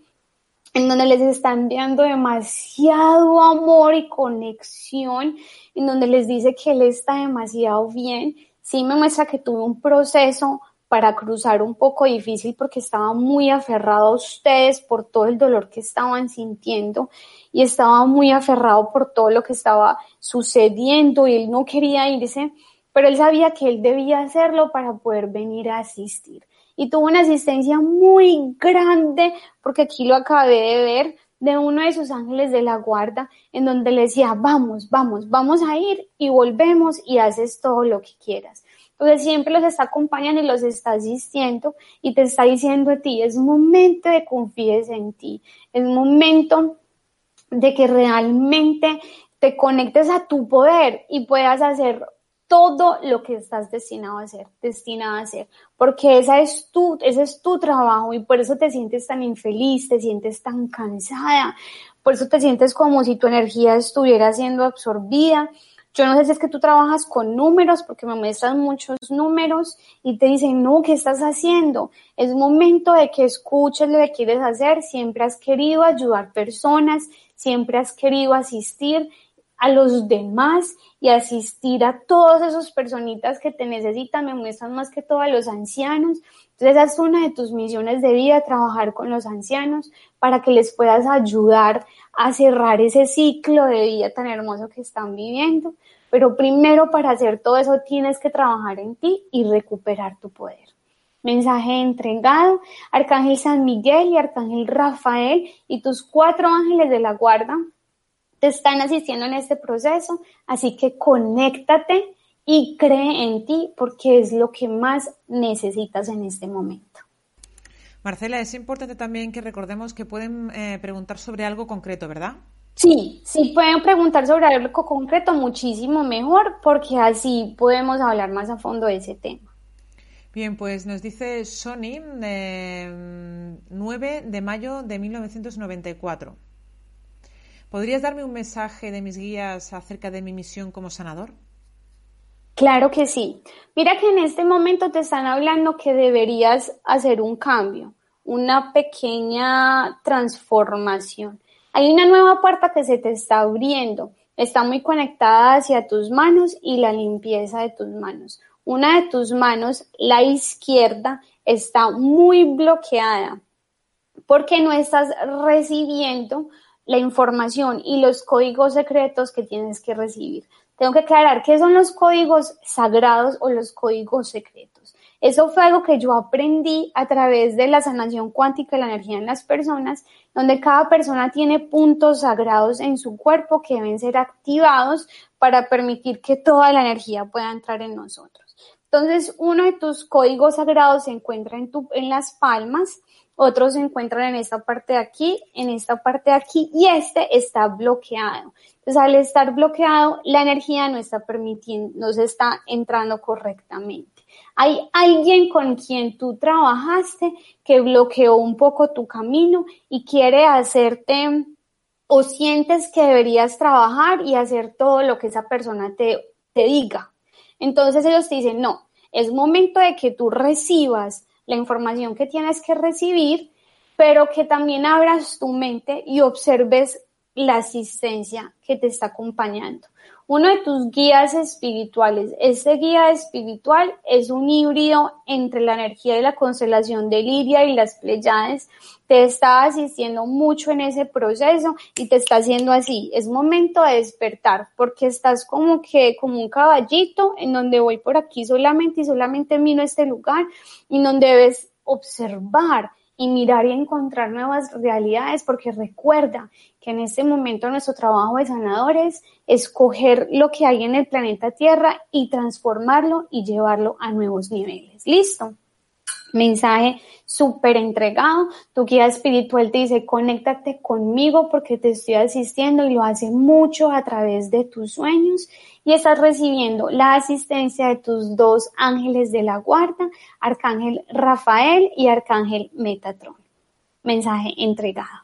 en donde les está enviando demasiado amor y conexión, en donde les dice que él está demasiado bien. Sí me muestra que tuve un proceso para cruzar un poco difícil porque estaba muy aferrado a ustedes por todo el dolor que estaban sintiendo y estaba muy aferrado por todo lo que estaba sucediendo y él no quería irse, pero él sabía que él debía hacerlo para poder venir a asistir y tuvo una asistencia muy grande, porque aquí lo acabé de ver, de uno de sus ángeles de la guarda, en donde le decía, vamos, vamos, vamos a ir y volvemos y haces todo lo que quieras. Entonces siempre los está acompañando y los está asistiendo y te está diciendo a ti, es momento de confíes en ti, es momento de que realmente te conectes a tu poder y puedas hacer todo lo que estás destinado a hacer, destinada a hacer, porque esa es tu, ese es tu trabajo y por eso te sientes tan infeliz, te sientes tan cansada, por eso te sientes como si tu energía estuviera siendo absorbida. Yo no sé si es que tú trabajas con números, porque me muestran muchos números y te dicen, no, ¿qué estás haciendo? Es momento de que escuches lo que quieres hacer. Siempre has querido ayudar personas, siempre has querido asistir a los demás y asistir a todas esas personitas que te necesitan, me muestran más que todo a los ancianos. Esa es una de tus misiones de vida, trabajar con los ancianos para que les puedas ayudar a cerrar ese ciclo de vida tan hermoso que están viviendo. Pero primero para hacer todo eso tienes que trabajar en ti y recuperar tu poder. Mensaje entregado, Arcángel San Miguel y Arcángel Rafael y tus cuatro ángeles de la guarda te están asistiendo en este proceso, así que conéctate y cree en ti porque es lo que más necesitas en este momento. Marcela, es importante también que recordemos que pueden eh, preguntar sobre algo concreto, ¿verdad? Sí, sí pueden preguntar sobre algo concreto muchísimo mejor porque así podemos hablar más a fondo de ese tema. Bien, pues nos dice Sony, 9 de mayo de 1994. ¿Podrías darme un mensaje de mis guías acerca de mi misión como sanador? Claro que sí. Mira que en este momento te están hablando que deberías hacer un cambio, una pequeña transformación. Hay una nueva puerta que se te está abriendo. Está muy conectada hacia tus manos y la limpieza de tus manos. Una de tus manos, la izquierda, está muy bloqueada porque no estás recibiendo la información y los códigos secretos que tienes que recibir. Tengo que aclarar qué son los códigos sagrados o los códigos secretos. Eso fue algo que yo aprendí a través de la sanación cuántica de la energía en las personas, donde cada persona tiene puntos sagrados en su cuerpo que deben ser activados para permitir que toda la energía pueda entrar en nosotros. Entonces, uno de tus códigos sagrados se encuentra en, tu, en las palmas, otros se encuentran en esta parte de aquí, en esta parte de aquí y este está bloqueado. Entonces, al estar bloqueado, la energía no está permitiendo, no se está entrando correctamente. Hay alguien con quien tú trabajaste que bloqueó un poco tu camino y quiere hacerte o sientes que deberías trabajar y hacer todo lo que esa persona te, te diga. Entonces ellos te dicen, no, es momento de que tú recibas la información que tienes que recibir, pero que también abras tu mente y observes la asistencia que te está acompañando. Uno de tus guías espirituales, este guía espiritual es un híbrido entre la energía de la constelación de Lidia y las Pleiades. Te está asistiendo mucho en ese proceso y te está haciendo así. Es momento de despertar porque estás como que como un caballito en donde voy por aquí solamente y solamente miro este lugar y donde debes observar y mirar y encontrar nuevas realidades, porque recuerda que en este momento nuestro trabajo de sanadores es coger lo que hay en el planeta Tierra y transformarlo y llevarlo a nuevos niveles. ¿Listo? Mensaje súper entregado. Tu guía espiritual te dice, conéctate conmigo porque te estoy asistiendo y lo hace mucho a través de tus sueños y estás recibiendo la asistencia de tus dos ángeles de la guarda, Arcángel Rafael y Arcángel Metatron. Mensaje entregado.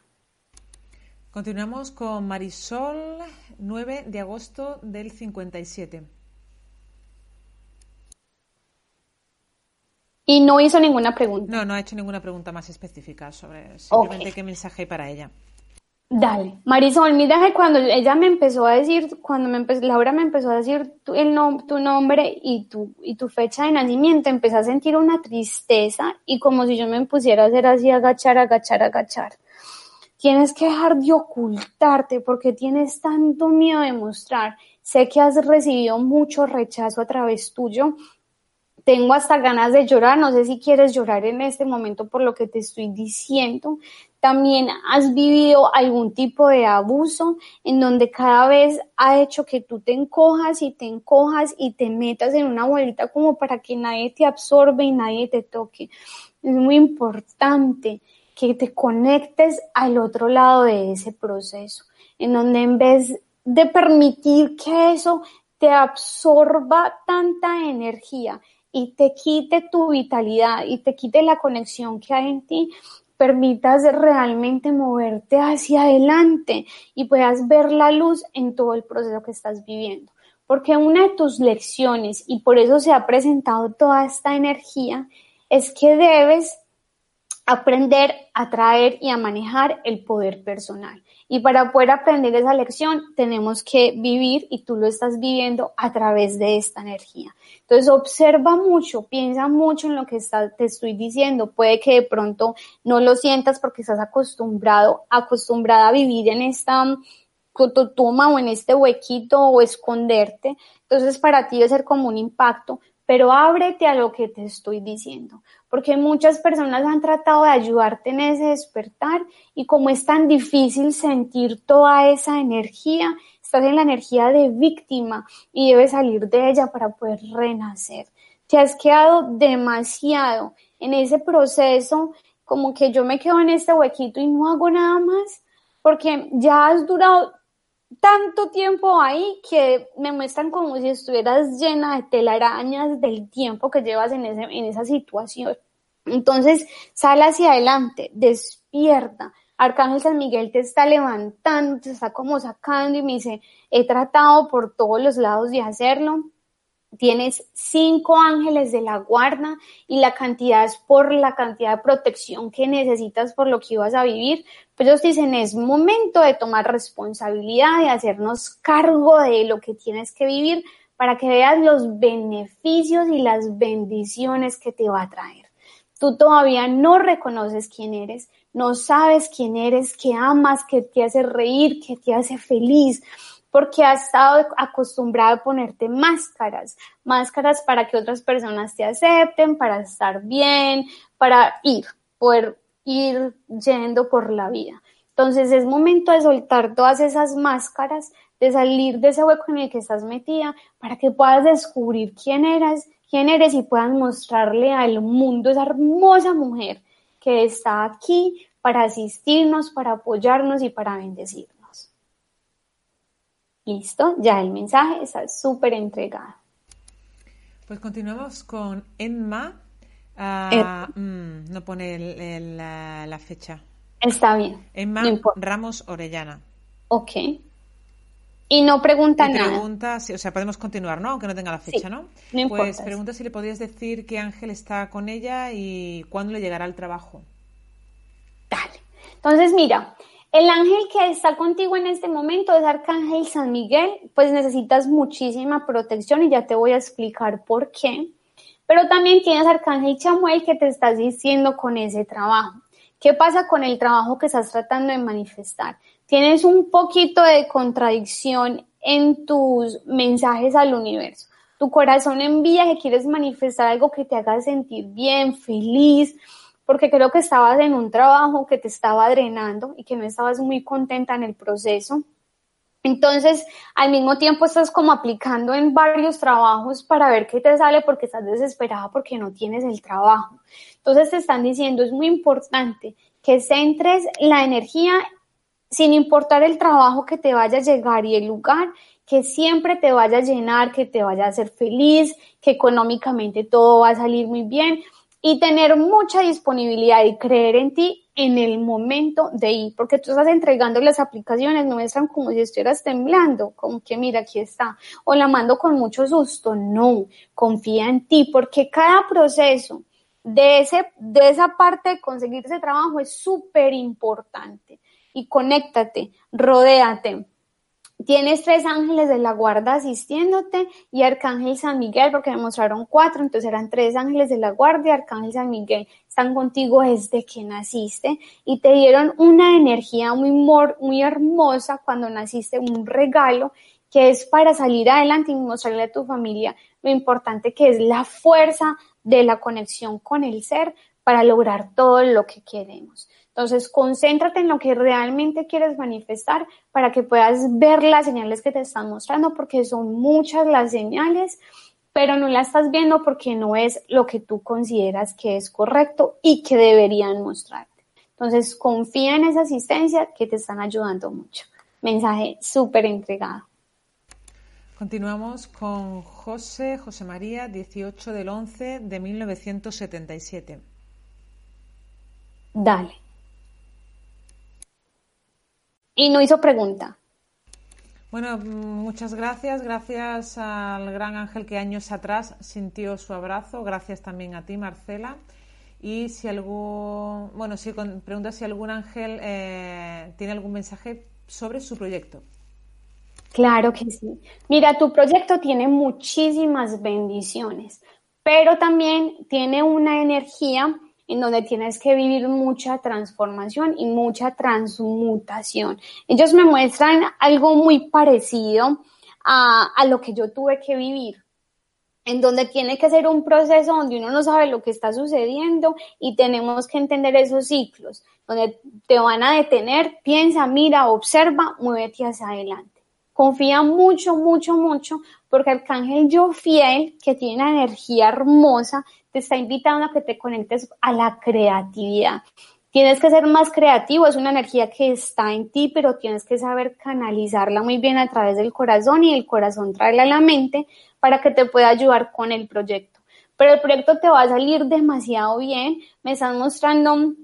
Continuamos con Marisol, 9 de agosto del 57. Y no hizo ninguna pregunta. No, no ha hecho ninguna pregunta más específica sobre simplemente qué mensaje hay para ella. Dale, Marisol, mira que cuando ella me empezó a decir, cuando me empezó, Laura me empezó a decir tu, el tu nombre y tu, y tu fecha de nacimiento, empecé a sentir una tristeza y como si yo me pusiera a hacer así, agachar, agachar, agachar. Tienes que dejar de ocultarte porque tienes tanto miedo de mostrar. Sé que has recibido mucho rechazo a través tuyo tengo hasta ganas de llorar, no sé si quieres llorar en este momento por lo que te estoy diciendo. También has vivido algún tipo de abuso en donde cada vez ha hecho que tú te encojas y te encojas y te metas en una bolita como para que nadie te absorbe y nadie te toque. Es muy importante que te conectes al otro lado de ese proceso, en donde en vez de permitir que eso te absorba tanta energía y te quite tu vitalidad y te quite la conexión que hay en ti, permitas realmente moverte hacia adelante y puedas ver la luz en todo el proceso que estás viviendo. Porque una de tus lecciones, y por eso se ha presentado toda esta energía, es que debes aprender a traer y a manejar el poder personal. Y para poder aprender esa lección tenemos que vivir y tú lo estás viviendo a través de esta energía. Entonces observa mucho, piensa mucho en lo que te estoy diciendo. Puede que de pronto no lo sientas porque estás acostumbrado, acostumbrada a vivir en esta toma o en este huequito o esconderte. Entonces para ti debe ser como un impacto, pero ábrete a lo que te estoy diciendo, porque muchas personas han tratado de ayudarte en ese despertar y como es tan difícil sentir toda esa energía, estás en la energía de víctima y debes salir de ella para poder renacer. Te has quedado demasiado en ese proceso, como que yo me quedo en este huequito y no hago nada más, porque ya has durado tanto tiempo ahí que me muestran como si estuvieras llena de telarañas del tiempo que llevas en, ese, en esa situación. Entonces, sal hacia adelante, despierta. Arcángel San Miguel te está levantando, te está como sacando y me dice, he tratado por todos los lados de hacerlo, tienes cinco ángeles de la guarda y la cantidad es por la cantidad de protección que necesitas por lo que ibas a vivir. Pues ellos dicen, es momento de tomar responsabilidad, de hacernos cargo de lo que tienes que vivir para que veas los beneficios y las bendiciones que te va a traer. Tú todavía no reconoces quién eres, no sabes quién eres, que amas, que te hace reír, que te hace feliz porque has estado acostumbrado a ponerte máscaras, máscaras para que otras personas te acepten, para estar bien, para ir, poder ir yendo por la vida. Entonces es momento de soltar todas esas máscaras, de salir de ese hueco en el que estás metida, para que puedas descubrir quién eres, quién eres y puedas mostrarle al mundo esa hermosa mujer que está aquí para asistirnos, para apoyarnos y para bendecirnos. Listo, ya el mensaje está súper entregado. Pues continuamos con Enma. Ah, mm, no pone la, fecha. Está bien. Emma Ramos Orellana. Ok. Y no pregunta nada. Pregunta, o sea, podemos continuar, ¿no? Aunque no tenga la fecha, ¿no? No Pues pregunta si le podrías decir qué ángel está con ella y cuándo le llegará el trabajo. Dale. Entonces, mira, el ángel que está contigo en este momento es Arcángel San Miguel, pues necesitas muchísima protección y ya te voy a explicar por qué. Pero también tienes Arcángel Chamuel que te estás diciendo con ese trabajo. ¿Qué pasa con el trabajo que estás tratando de manifestar? Tienes un poquito de contradicción en tus mensajes al universo. Tu corazón envía que quieres manifestar algo que te haga sentir bien, feliz, porque creo que estabas en un trabajo que te estaba drenando y que no estabas muy contenta en el proceso. Entonces, al mismo tiempo estás como aplicando en varios trabajos para ver qué te sale porque estás desesperada porque no tienes el trabajo. Entonces te están diciendo, es muy importante que centres la energía sin importar el trabajo que te vaya a llegar y el lugar, que siempre te vaya a llenar, que te vaya a hacer feliz, que económicamente todo va a salir muy bien, y tener mucha disponibilidad y creer en ti en el momento de ir, porque tú estás entregando las aplicaciones, no están como si estuvieras temblando, como que mira, aquí está, o la mando con mucho susto, no, confía en ti, porque cada proceso de, ese, de esa parte de conseguir ese trabajo es súper importante. Y conéctate, rodéate, Tienes tres ángeles de la guarda asistiéndote y Arcángel San Miguel, porque me mostraron cuatro, entonces eran tres ángeles de la guardia y Arcángel San Miguel están contigo desde que naciste y te dieron una energía muy, muy hermosa cuando naciste, un regalo que es para salir adelante y mostrarle a tu familia lo importante que es la fuerza de la conexión con el ser para lograr todo lo que queremos. Entonces, concéntrate en lo que realmente quieres manifestar para que puedas ver las señales que te están mostrando, porque son muchas las señales, pero no las estás viendo porque no es lo que tú consideras que es correcto y que deberían mostrarte. Entonces, confía en esa asistencia que te están ayudando mucho. Mensaje súper entregado. Continuamos con José, José María, 18 del 11 de 1977. Dale y no hizo pregunta. Bueno, muchas gracias. Gracias al gran ángel que años atrás sintió su abrazo. Gracias también a ti, Marcela. Y si algún, bueno, si pregunta si algún ángel eh, tiene algún mensaje sobre su proyecto. Claro que sí. Mira, tu proyecto tiene muchísimas bendiciones, pero también tiene una energía en donde tienes que vivir mucha transformación y mucha transmutación. Ellos me muestran algo muy parecido a, a lo que yo tuve que vivir en donde tiene que ser un proceso donde uno no sabe lo que está sucediendo y tenemos que entender esos ciclos, donde te van a detener, piensa, mira, observa, muévete hacia adelante. Confía mucho, mucho, mucho, porque Arcángel Yo Fiel, que tiene una energía hermosa, te está invitando a que te conectes a la creatividad. Tienes que ser más creativo, es una energía que está en ti, pero tienes que saber canalizarla muy bien a través del corazón y el corazón traerla a la mente para que te pueda ayudar con el proyecto. Pero el proyecto te va a salir demasiado bien, me están mostrando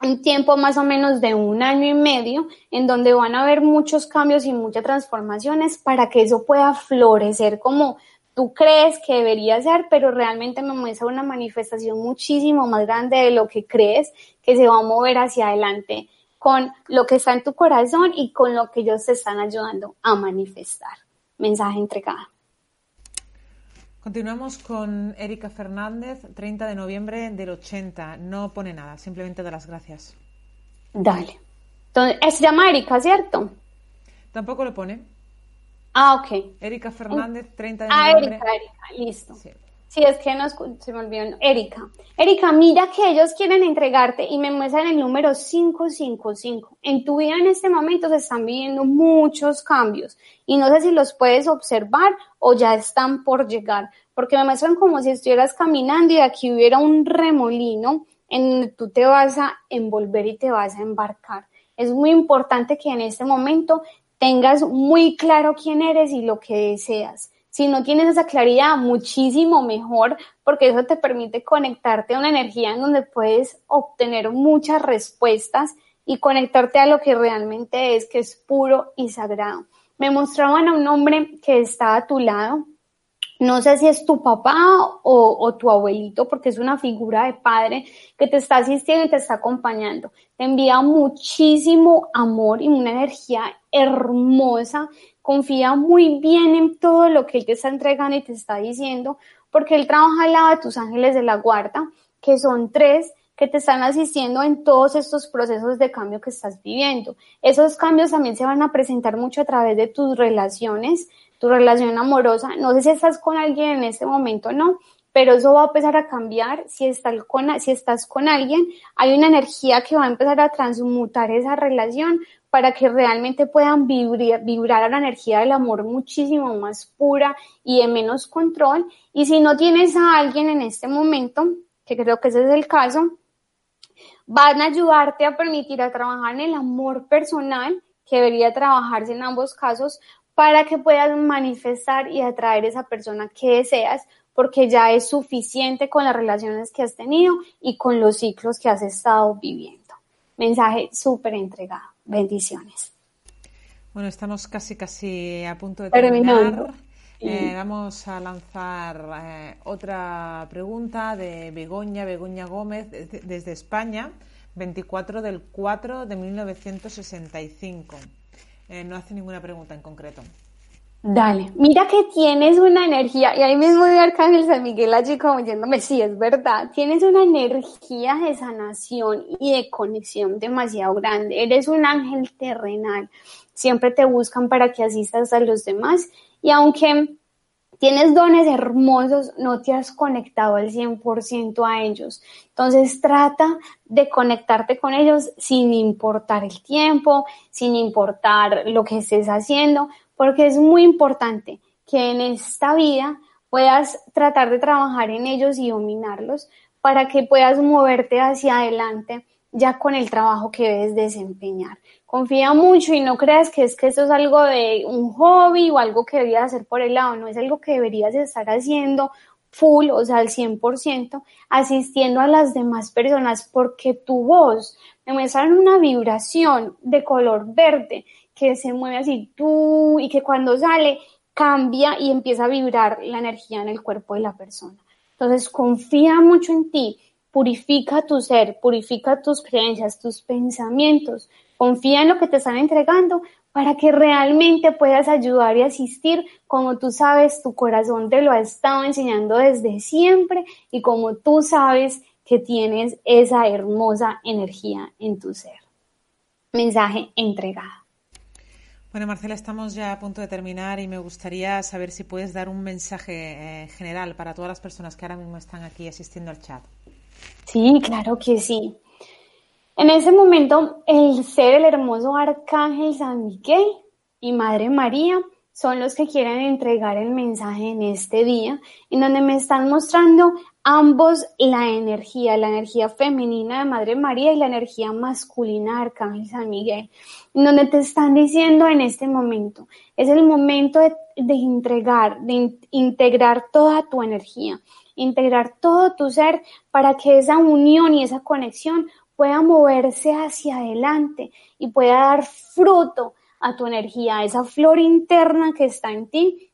un tiempo más o menos de un año y medio en donde van a haber muchos cambios y muchas transformaciones para que eso pueda florecer como tú crees que debería ser, pero realmente me muestra una manifestación muchísimo más grande de lo que crees que se va a mover hacia adelante con lo que está en tu corazón y con lo que ellos te están ayudando a manifestar. Mensaje entregado. Continuamos con Erika Fernández, 30 de noviembre del 80. No pone nada, simplemente da las gracias. Dale. Entonces, se llama Erika, ¿cierto? Tampoco lo pone. Ah, ok. Erika Fernández, 30 de ah, noviembre. Ah, Erika, Erika, listo. Sí. es que no se me olvidó. Erika. Erika, mira que ellos quieren entregarte y me muestran el número 555. En tu vida en este momento se están viviendo muchos cambios y no sé si los puedes observar o ya están por llegar, porque me muestran como si estuvieras caminando y aquí hubiera un remolino en donde tú te vas a envolver y te vas a embarcar. Es muy importante que en este momento tengas muy claro quién eres y lo que deseas. Si no tienes esa claridad, muchísimo mejor, porque eso te permite conectarte a una energía en donde puedes obtener muchas respuestas y conectarte a lo que realmente es, que es puro y sagrado. Me mostraban a un hombre que está a tu lado, no sé si es tu papá o, tu abuelito, porque es una figura de padre que te está asistiendo y te está acompañando. Te envía muchísimo amor y una energía hermosa. Confía muy bien en todo lo que él te está entregando y te está diciendo, porque él trabaja al lado de tus ángeles de la guarda, que son tres que te están asistiendo en todos estos procesos de cambio que estás viviendo. Esos cambios también se van a presentar mucho a través de tus relaciones, tu relación amorosa. No sé si estás con alguien en este momento o no, pero eso va a empezar a cambiar si estás, con, si estás con alguien. Hay una energía que va a empezar a transmutar esa relación para que realmente puedan vibrar, vibrar a la energía del amor muchísimo más pura y de menos control. Y si no tienes a alguien en este momento, que creo que ese es el caso, van a ayudarte a permitir a trabajar en el amor personal, que debería trabajarse en ambos casos, para que puedas manifestar y atraer esa persona que deseas, porque ya es suficiente con las relaciones que has tenido y con los ciclos que has estado viviendo. Mensaje súper entregado. Bendiciones. Bueno, estamos casi casi a punto de terminar. Eh, vamos a lanzar eh, otra pregunta de Begoña, Begoña Gómez, desde España, 24 del 4 de 1965. Eh, no hace ninguna pregunta en concreto. Dale, mira que tienes una energía, y ahí mismo de Arcángel San Miguel allí como diciéndome, sí, es verdad, tienes una energía de sanación y de conexión demasiado grande, eres un ángel terrenal, siempre te buscan para que asistas a los demás, y aunque tienes dones hermosos, no te has conectado al 100% a ellos. Entonces trata de conectarte con ellos sin importar el tiempo, sin importar lo que estés haciendo, porque es muy importante que en esta vida puedas tratar de trabajar en ellos y dominarlos para que puedas moverte hacia adelante ya con el trabajo que debes desempeñar. Confía mucho y no creas que es que esto es algo de un hobby o algo que deberías hacer por el lado, no es algo que deberías estar haciendo full, o sea, al 100%, asistiendo a las demás personas porque tu voz me muestra una vibración de color verde que se mueve así tú y que cuando sale cambia y empieza a vibrar la energía en el cuerpo de la persona. Entonces confía mucho en ti, purifica tu ser, purifica tus creencias, tus pensamientos, confía en lo que te están entregando para que realmente puedas ayudar y asistir como tú sabes, tu corazón te lo ha estado enseñando desde siempre y como tú sabes que tienes esa hermosa energía en tu ser. Mensaje entregado. Bueno, Marcela, estamos ya a punto de terminar y me gustaría saber si puedes dar un mensaje eh, general para todas las personas que ahora mismo están aquí asistiendo al chat. Sí, claro que sí. En ese momento, el ser el hermoso arcángel San Miguel y Madre María son los que quieren entregar el mensaje en este día, en donde me están mostrando ambos la energía, la energía femenina de Madre María y la energía masculina de Arcángel San Miguel, en donde te están diciendo en este momento, es el momento de, entregar, de integrar toda tu energía, integrar todo tu ser para que esa unión y esa conexión pueda moverse hacia adelante y pueda dar fruto a tu energía, a esa flor interna que está en ti,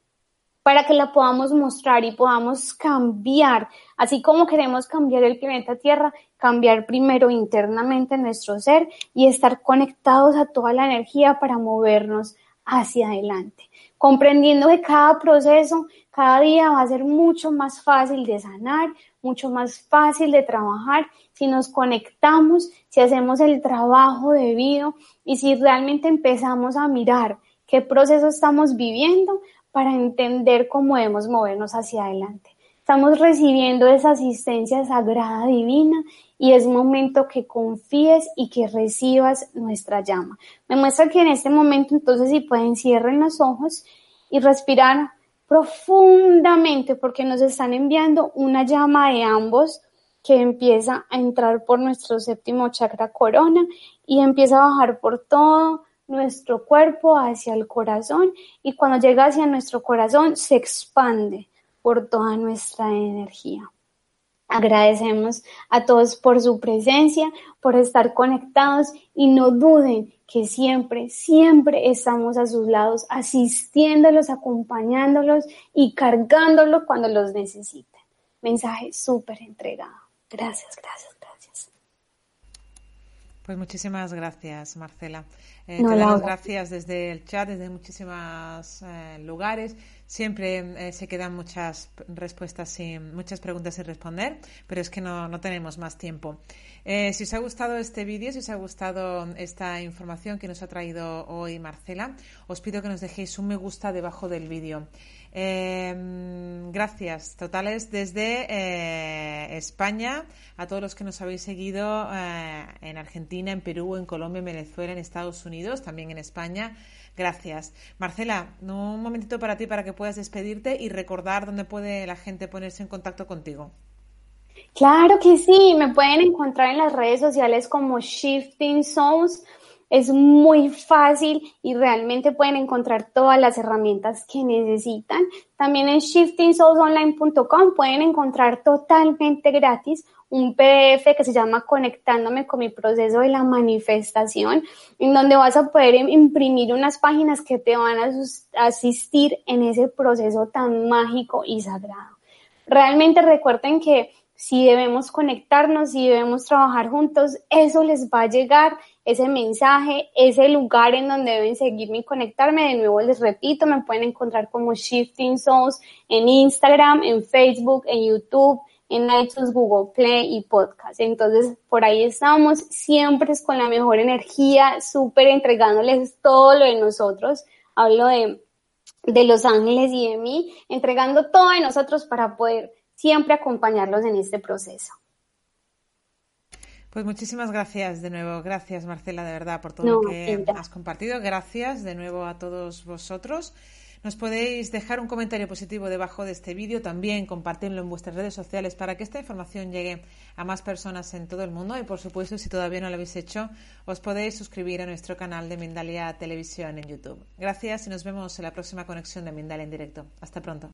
para que la podamos mostrar y podamos cambiar, así como queremos cambiar el planeta Tierra, cambiar primero internamente nuestro ser y estar conectados a toda la energía para movernos hacia adelante, comprendiendo que cada proceso, cada día va a ser mucho más fácil de sanar, mucho más fácil de trabajar si nos conectamos, si hacemos el trabajo debido y si realmente empezamos a mirar qué proceso estamos viviendo para entender cómo debemos movernos hacia adelante. Estamos recibiendo esa asistencia sagrada divina y es momento que confíes y que recibas nuestra llama. Me muestra que en este momento entonces si pueden cierren los ojos y respirar profundamente porque nos están enviando una llama de ambos que empieza a entrar por nuestro séptimo chakra corona y empieza a bajar por todo nuestro cuerpo hacia el corazón y cuando llega hacia nuestro corazón se expande por toda nuestra energía. Agradecemos a todos por su presencia, por estar conectados y no duden que siempre, siempre estamos a sus lados, asistiéndolos, acompañándolos y cargándolos cuando los necesiten. Mensaje súper entregado. Gracias, gracias, gracias. Pues muchísimas gracias, Marcela. Eh, te damos gracias desde el chat, desde muchísimos eh, lugares. Siempre eh, se quedan muchas respuestas sin, muchas preguntas sin responder, pero es que no, no tenemos más tiempo. si os ha gustado este vídeo, si os ha gustado esta información que nos ha traído hoy Marcela, os pido que nos dejéis un me gusta debajo del vídeo. Em, gracias totales desde eh, España a todos los que nos habéis seguido eh, en Argentina, en Perú, en Colombia, en Venezuela, en Estados Unidos, también en España. Gracias. Marcela, un momentito para ti para que puedas despedirte y recordar dónde puede la gente ponerse en contacto contigo. Claro que sí, me pueden encontrar en las redes sociales como Shifting Souls es muy fácil y realmente pueden encontrar todas las herramientas que necesitan. También en shiftingsoulsonline.com pueden encontrar totalmente gratis un PDF que se llama Conectándome con mi proceso de la manifestación, en donde vas a poder imprimir unas páginas que te van a asistir en ese proceso tan mágico y sagrado. Realmente recuerden que si debemos conectarnos, si debemos trabajar juntos, eso les va a llegar ese mensaje, ese lugar en donde deben seguirme y conectarme. De nuevo les repito, me pueden encontrar como Shifting Souls en Instagram, en Facebook, en YouTube, en iTunes, Google Play y podcast. Entonces, por ahí estamos, siempre es con la mejor energía, súper entregándoles todo lo de nosotros. Hablo de, de los ángeles y de mí, entregando todo de nosotros para poder siempre acompañarlos en este proceso. Pues muchísimas gracias de nuevo. Gracias, Marcela, de verdad, por todo lo que has compartido. Gracias de nuevo a todos vosotros. Nos podéis dejar un comentario positivo debajo de este vídeo, también compartirlo en vuestras redes sociales para que esta información llegue a más personas en todo el mundo y por supuesto si todavía no lo habéis hecho os podéis suscribir a nuestro canal de Mindalia Televisión en YouTube. Gracias y nos vemos en la próxima conexión de Mindalia en directo. Hasta pronto.